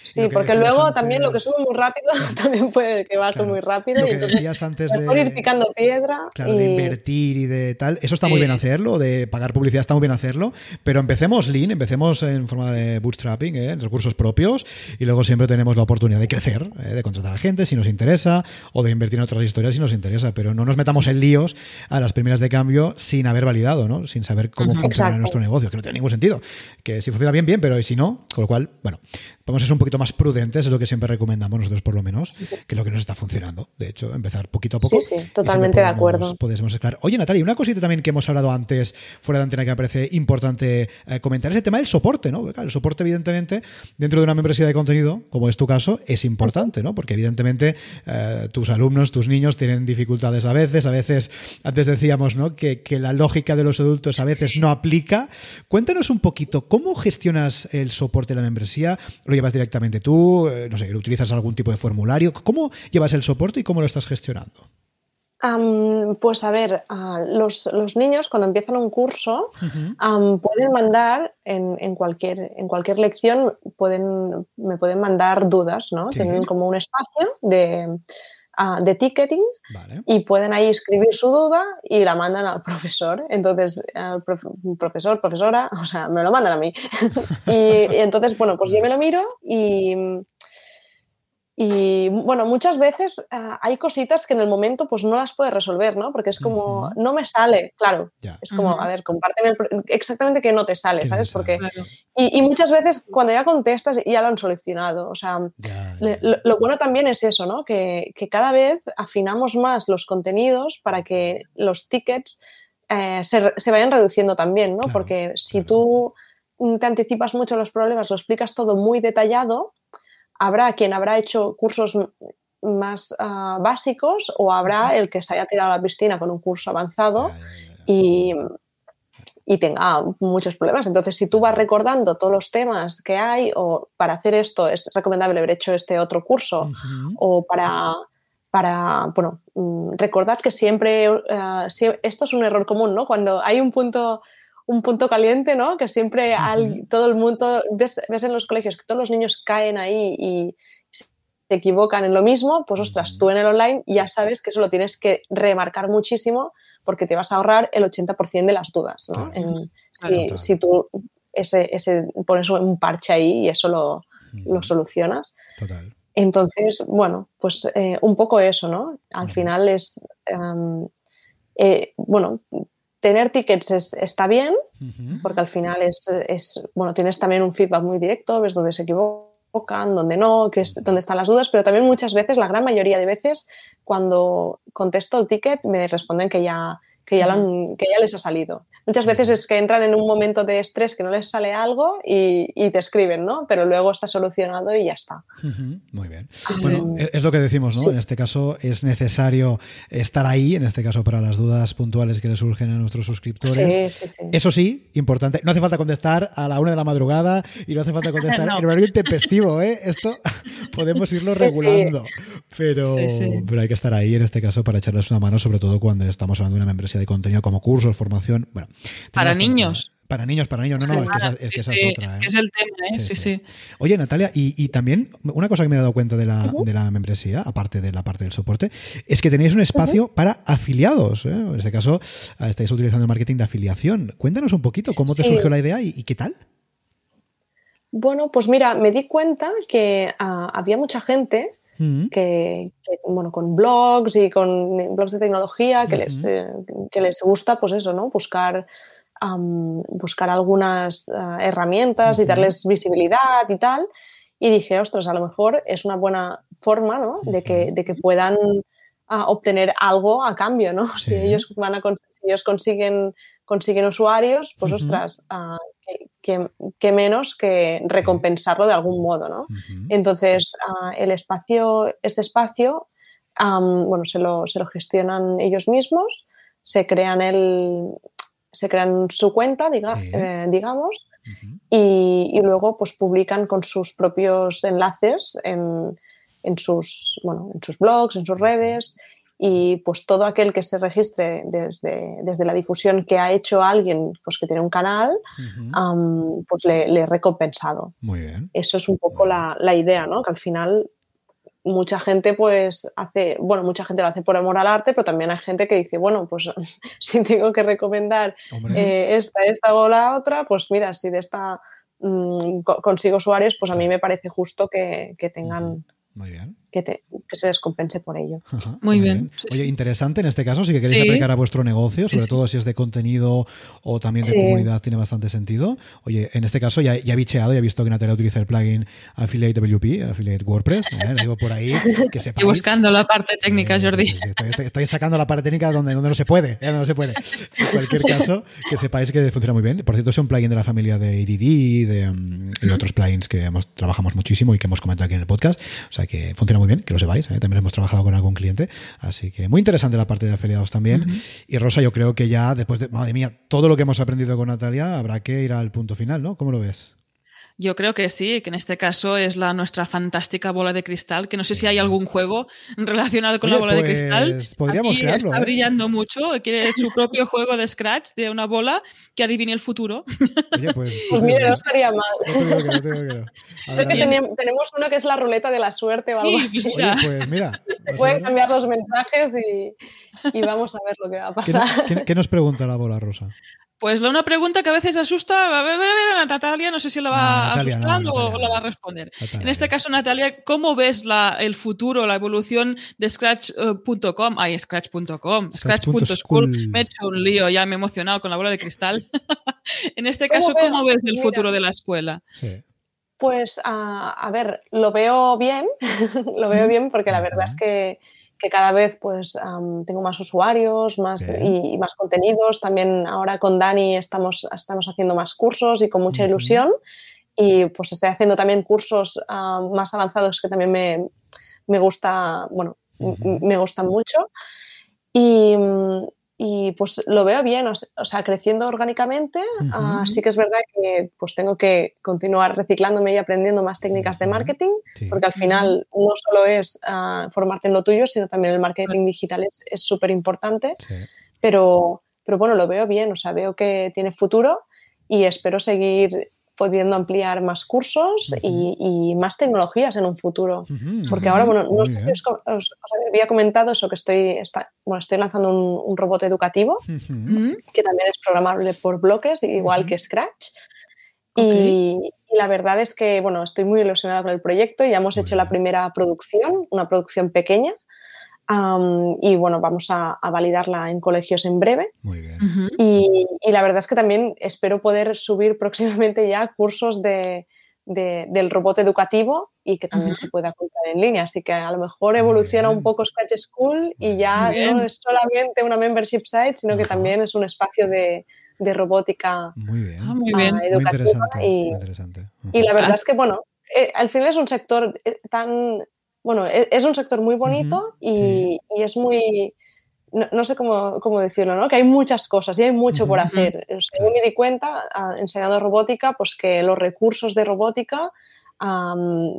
sí, porque luego también lo que sube muy rápido también puede que baje muy rápido. y entonces, antes de ir picando piedra. Claro, de invertir y de tal. Eso está muy bien hacerlo, de pagar publicidad está muy bien hacerlo, pero empecemos lean, empecemos en forma de bootstrapping, ¿eh? en recursos propios, y luego siempre tenemos la oportunidad de crecer, ¿eh? de contratar a gente si nos interesa, o de invertir en otras historias si nos interesa, pero no nos metamos en líos a las primeras de cambio sin haber validado, ¿no? Sin saber cómo funciona nuestro negocio, que no tiene ningún sentido. Que si funciona bien, bien, pero si no, con lo cual, bueno, vamos a ser un poquito más prudentes, es lo que siempre recomendamos nosotros por lo menos, que lo que nos está funcionando. De hecho, empezar poquito a poco. Sí, sí, totalmente de acuerdo. Podemos esclarecer. Oye, Natalia, una cosita también que hemos hablado antes, fuera de antena, que me parece importante eh, comentar, es el tema del soporte, ¿no? el soporte, evidentemente, dentro de una membresía de contenido, como es tu caso, es importante, ¿no? Porque evidentemente eh, tus alumnos, tus niños tienen dificultades a veces, a veces, antes decíamos, ¿no? Que, la lógica de los adultos a veces no aplica. Cuéntanos un poquito, ¿cómo gestionas el soporte de la membresía? Llevas directamente tú? Eh, no sé, ¿utilizas algún tipo de formulario? ¿Cómo llevas el soporte y cómo lo estás gestionando? pues a ver, los, niños cuando empiezan un curso pueden mandar en, cualquier, en cualquier lección, pueden, me pueden mandar dudas, ¿no? Tienen como un espacio de, de ticketing y pueden ahí escribir su duda y la mandan al profesor. Entonces, el profesor, profesora, o sea, me lo mandan a mí. y, entonces, bueno, pues yo me lo miro y, y bueno, muchas veces ah, hay cositas que en el momento pues no las puedes resolver, ¿no? Porque es como, no me sale, claro. Es como, a ver, compárteme exactamente que no te sale, ¿sabes? Porque, y, muchas veces cuando ya contestas ya lo han solucionado. O sea, lo, bueno también es eso, ¿no? Que, cada vez afinamos más los contenidos para que los tickets eh, se, vayan reduciendo también, ¿no? Porque si tú te anticipas mucho los problemas, lo explicas todo muy detallado, habrá quien habrá hecho cursos más ah, básicos o habrá el que se haya tirado a la piscina con un curso avanzado y, tenga muchos problemas. Entonces, si tú vas recordando todos los temas que hay o para hacer esto es recomendable haber hecho este otro curso o para, para, bueno, mm, recordad que siempre, ah, esto es un error común, ¿no? Cuando hay un punto un punto caliente, ¿no? Que siempre todo el mundo, ves, en los colegios que todos los niños caen ahí y se equivocan en lo mismo, pues ostras, tú en el online ya sabes que eso lo tienes que remarcar muchísimo porque te vas a ahorrar el 80% de las dudas, ¿no? si, tú ese, ese, pones un parche ahí y eso lo, lo solucionas. Total. Entonces, bueno, pues eh, un poco eso, ¿no? Al final es, em, eh, bueno, tener tickets está bien, porque al final es, bueno, tienes también un feedback muy directo, ves dónde se equivocan, dónde no, es, dónde están las dudas, pero también muchas veces, la gran mayoría de veces, cuando contesto el ticket, me responden que ya, que ya, que ya les ha salido. Muchas veces es que entran en un momento de estrés que no les sale algo y, te escriben, ¿no? Pero luego está solucionado y ya está. Muy bien. Bueno, es lo que decimos, ¿no? En este caso es necesario estar ahí, en este caso para las dudas puntuales que le surgen a nuestros suscriptores. Sí, sí, sí. Eso sí, importante, no hace falta contestar a la una de la madrugada y no hace falta contestar en horario intempestivo, ¿eh? Esto podemos irlo regulando. Pero, pero hay que estar ahí en este caso para echarles una mano, sobre todo cuando estamos hablando de una membresía de contenido como cursos, formación. Bueno, para niños. Para niños, para niños, no, no, es que, esa, es, otra. Es que es el tema, ¿eh? sí, sí. Oye, Natalia, y, también una cosa que me he dado cuenta de la, de la membresía, aparte de la parte del soporte, es que tenéis un espacio para afiliados. ¿eh? En este caso, estáis utilizando el marketing de afiliación. Cuéntanos un poquito cómo te surgió la idea y, qué tal. Bueno, pues mira, me di cuenta que ah, había mucha gente que, bueno, con blogs y con blogs de tecnología que, les, eh, que les gusta, pues eso, ¿no? Buscar, buscar algunas eh, herramientas y darles visibilidad y tal. Y dije, ostras, a lo mejor es una buena forma ¿no? de, que, de que puedan ah, obtener algo a cambio, ¿no? Si, ellos van a, si ellos consiguen consiguen usuarios, pues ostras, que, menos que recompensarlo de algún modo, ¿no? Entonces, uh, el espacio, este espacio, um, bueno, se lo, se lo, gestionan ellos mismos, se crean el, se crean su cuenta, diga, eh, digamos, y, y, luego pues publican con sus propios enlaces en, en sus, bueno, en sus blogs, en sus redes y pues todo aquel que se registre desde, desde la difusión que ha hecho alguien pues que tiene un canal, pues le, he recompensado. Muy bien. Eso es un poco la, la, idea, ¿no? Que al final mucha gente pues hace, bueno, mucha gente lo hace por amor al arte, pero también hay gente que dice, bueno, pues si tengo que recomendar eh, esta, esta o la otra, pues mira, si de esta mm, consigo usuarios, pues a mí me parece justo que, que tengan... Muy bien que, se les compense por ello. muy, bien. Oye, interesante en este caso, si que queréis aplicar a vuestro negocio, sobre todo si es de contenido o también de comunidad, tiene bastante sentido. Oye, en este caso ya, ya he bicheado, ya he visto que Natalia utiliza el plugin Affiliate WP, Affiliate WordPress, ¿eh? digo por ahí que sepáis. Y buscando la parte técnica, Jordi. Estoy, sacando la parte técnica donde, donde no se puede, ¿eh? donde no se puede. En cualquier caso, que sepáis que funciona muy bien. Por cierto, es un plugin de la familia de ADD de, mm, y otros plugins que hemos, trabajamos muchísimo y que hemos comentado aquí en el podcast. O sea que funciona muy bien, que lo sepáis. ¿eh? también hemos trabajado con algún cliente. Así que muy interesante la parte de afiliados también. Y Rosa, yo creo que ya después de, madre mía, todo lo que hemos aprendido con Natalia, habrá que ir al punto final, ¿no? ¿Cómo lo ves? Yo creo que sí, que en este caso es la nuestra fantástica bola de cristal, que no sé si hay algún juego relacionado con la bola de cristal. Pues podríamos Aquí está ¿eh? brillando mucho, quiere su propio juego de Scratch de una bola que adivine el futuro. Oye, pues, pues, mira, no estaría mal. tenemos uno que es la ruleta de la suerte o algo así. pues mira. Se pueden cambiar los mensajes y, y, vamos a ver lo que va a pasar. ¿Qué, qué nos pregunta la bola rosa? Pues una pregunta que a veces asusta, a ver, a Natalia, no sé si la va a asustar o la va a responder. En este caso, Natalia, ¿cómo ves la, el futuro, la evolución de Scratch.com? Ay, Scratch.com, Scratch.school. Me he hecho un lío, ya me he emocionado con la bola de cristal. en este caso, ¿cómo ves el futuro de la escuela? Pues, a ver, lo veo bien, lo veo bien porque la verdad es que que cada vez pues tengo más usuarios más y, más contenidos. También ahora con Dani estamos, estamos haciendo más cursos y con mucha ilusión. Y pues estoy haciendo también cursos más avanzados que también me, me gusta, bueno, me gustan mucho. Y, y pues lo veo bien, o sea, creciendo orgánicamente. Así que es verdad que pues tengo que continuar reciclándome y aprendiendo más técnicas de marketing, porque al final no solo es ah, formarte en lo tuyo, sino también el marketing digital es súper importante. Pero, pero bueno, lo veo bien, o sea, veo que tiene futuro y espero seguir pudiendo ampliar más cursos y, más tecnologías en un futuro. Porque ahora, bueno, no sé si os, había comentado eso, que estoy, bueno, estoy lanzando un, robot educativo que también es programable por bloques, igual que Scratch. Y, la verdad es que, bueno, estoy muy ilusionada con el proyecto. Ya hemos hecho la primera producción, una producción pequeña, y bueno, vamos a, validarla en colegios en breve. Muy bien. y, la verdad es que también espero poder subir próximamente ya cursos de, del robot educativo y que también se pueda comprar en línea. Así que a lo mejor evoluciona un poco Scratch School y ya no es solamente una membership site, sino que también es un espacio de, de robótica muy bien. Ah, muy bien. educativa. y, y, la verdad es que, bueno, eh, al final es un sector eh, tan bueno, e, es un sector muy bonito y, es muy, no, sé cómo, cómo, decirlo, ¿no? que hay muchas cosas y hay mucho por hacer. yo me di cuenta, enseñando robótica, pues que los recursos de robótica,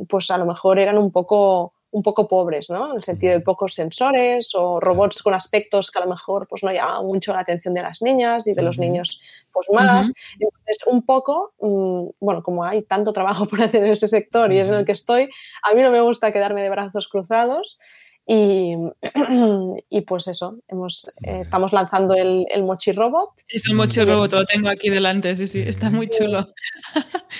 pues a lo mejor eran un poco un poco pobres, ¿no? En el sentido de pocos sensores o robots con aspectos que a lo mejor pues, no llaman mucho la atención de las niñas y de los niños pues más. Entonces, un poco, mm, bueno, como hay tanto trabajo por hacer en ese sector y es en el que estoy, a mí no me gusta quedarme de brazos cruzados y, y, pues eso, hemos, eh, estamos lanzando el, el, Mochi Robot. Es el Mochi Robot, lo tengo aquí delante, sí, sí, está muy chulo.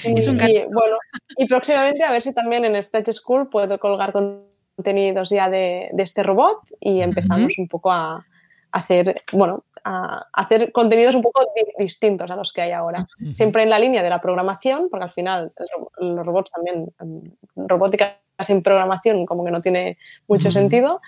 es un y, bueno, y próximamente a ver si también en Sketch School puedo colgar contenidos ya de, este robot y empezamos un poco a, hacer, bueno, a hacer contenidos un poco distintos a los que hay ahora. Siempre en la línea de la programación, porque al final los robots también, mm, robótica sin programación como que no tiene mucho sentido.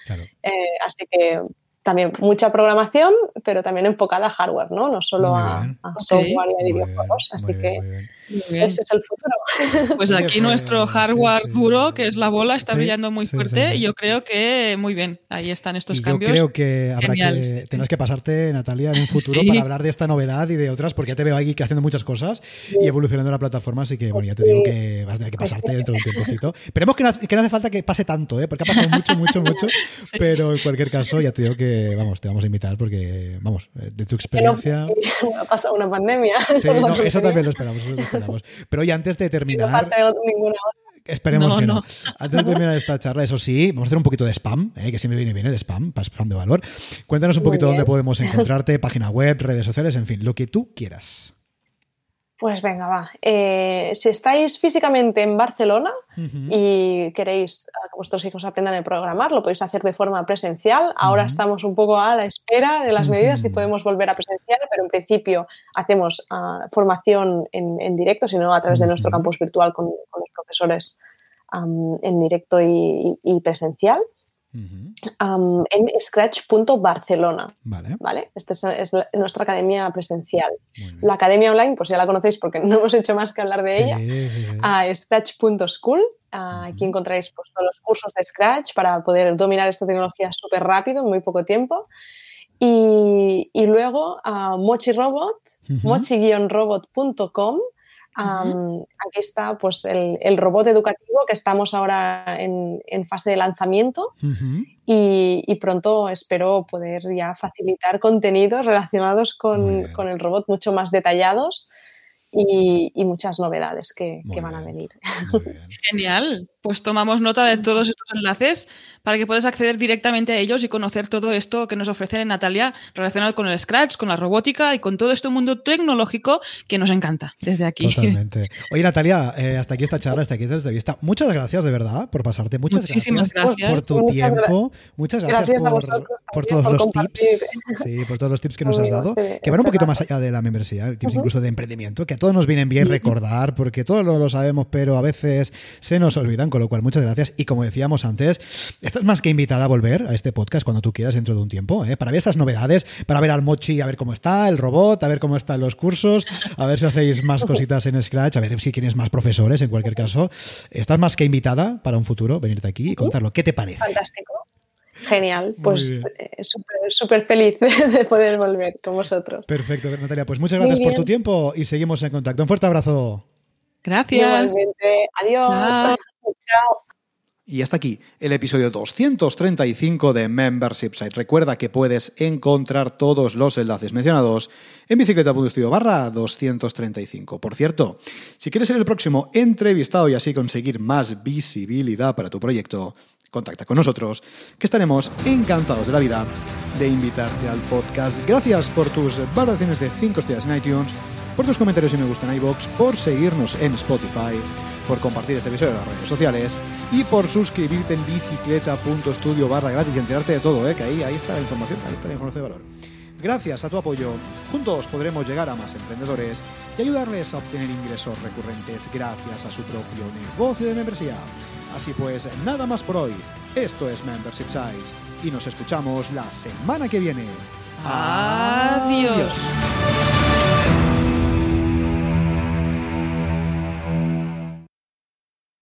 Eh, así que también mucha programación, pero también enfocada a hardware, ¿no? No solo a, software y a videojuegos. Así que ese es el futuro. Pues aquí nuestro hardware duro, que es la bola, está brillando muy fuerte y yo creo que muy bien. Ahí están estos cambios. Yo creo que habrá que tendrás que pasarte, Natalia, en un futuro para hablar de esta novedad y de otras, porque ya te veo aquí haciendo muchas cosas y evolucionando la plataforma, así que bueno, ya te digo que vas a tener que pues pasarte dentro de un tiempocito. Esperemos que no, que no hace falta que pase tanto, ¿eh? porque ha pasado mucho, mucho, mucho, pero en cualquier caso ya te digo que, vamos, te vamos a invitar porque, vamos, eh, de tu experiencia... ha pasado una pandemia. Sí, no, eso también lo esperamos. Pero hoy antes de terminar. Esperemos que no. Antes de terminar esta charla, eso sí, vamos a hacer un poquito de spam, eh, que siempre viene bien el spam, para spam de valor. Cuéntanos un poquito dónde podemos encontrarte, página web, redes sociales, en fin, lo que tú quieras. Pues venga, va. Eh, si estáis físicamente en Barcelona y queréis que vuestros hijos aprendan a programar, lo podéis hacer de forma presencial. Ahora estamos un poco a la espera de las medidas y podemos volver a presencial, pero en principio hacemos ah, formación en, directo, sino a través de nuestro campus virtual con, los profesores en directo y presencial en scratch.barcelona. Vale. ¿vale? Esta es, nuestra academia presencial. La academia online, pues ya la conocéis porque no hemos hecho más que hablar de ella. a scratch.school. Aquí encontráis pues, todos los cursos de Scratch para poder dominar esta tecnología súper rápido, en muy poco tiempo. Y, luego a Mochi Robot, mochi-robot.com aquí está pues, el, robot educativo que estamos ahora en, fase de lanzamiento y, pronto espero poder ya facilitar contenidos relacionados con, con el robot mucho más detallados y, muchas novedades que, van a venir. Genial. Pues tomamos nota de todos estos enlaces para que puedas acceder directamente a ellos y conocer todo esto que nos ofrece Natalia relacionado con el Scratch, con la robótica y con todo este mundo tecnológico que nos encanta desde aquí. Totalmente. Oye, Natalia, eh, hasta aquí esta charla, hasta aquí esta entrevista. Muchas gracias de verdad por pasarte. Muchas Muchísimas gracias, por tu tiempo. Muchas gracias, por, todos los tips. Sí, por todos los tips que nos has dado. que van un poquito más allá de la membresía, tips incluso de emprendimiento, que a todos nos vienen bien recordar, porque todos lo, lo sabemos, pero a veces se nos olvidan con lo cual muchas gracias. Y como decíamos antes, estás más que invitada a volver a este podcast cuando tú quieras dentro de un tiempo, ¿eh? para ver esas novedades, para ver al Mochi, a ver cómo está, el robot, a ver cómo están los cursos, a ver si hacéis más cositas en Scratch, a ver si tienes más profesores en cualquier caso. Estás más que invitada para un futuro venirte aquí y contarlo. ¿Qué te parece? Fantástico. Genial, pues eh, súper feliz de poder volver con vosotros. Perfecto, Natalia. Pues muchas gracias por tu tiempo y seguimos en contacto. Un fuerte abrazo. Gracias. Igualmente. Adiós. Y hasta aquí el episodio 235 de Membership Site. Recuerda que puedes encontrar todos los enlaces mencionados en bicicleta.studio barra 235. Por cierto, si quieres ser el próximo entrevistado y así conseguir más visibilidad para tu proyecto, contacta con nosotros, que estaremos encantados de la vida de invitarte al podcast. Gracias por tus valoraciones de 5 estrellas en iTunes, por tus comentarios y me gusta en iVoox, por seguirnos en Spotify por compartir este episodio en las redes sociales y por suscribirte en bicicleta.studio barra gratis y enterarte de todo, ¿eh? que ahí, ahí está la información, ahí está la información de valor. Gracias a tu apoyo, juntos podremos llegar a más emprendedores y ayudarles a obtener ingresos recurrentes gracias a su propio negocio de membresía. Así pues, nada más por hoy. Esto es Membership Sites y nos escuchamos la semana que viene. Adiós.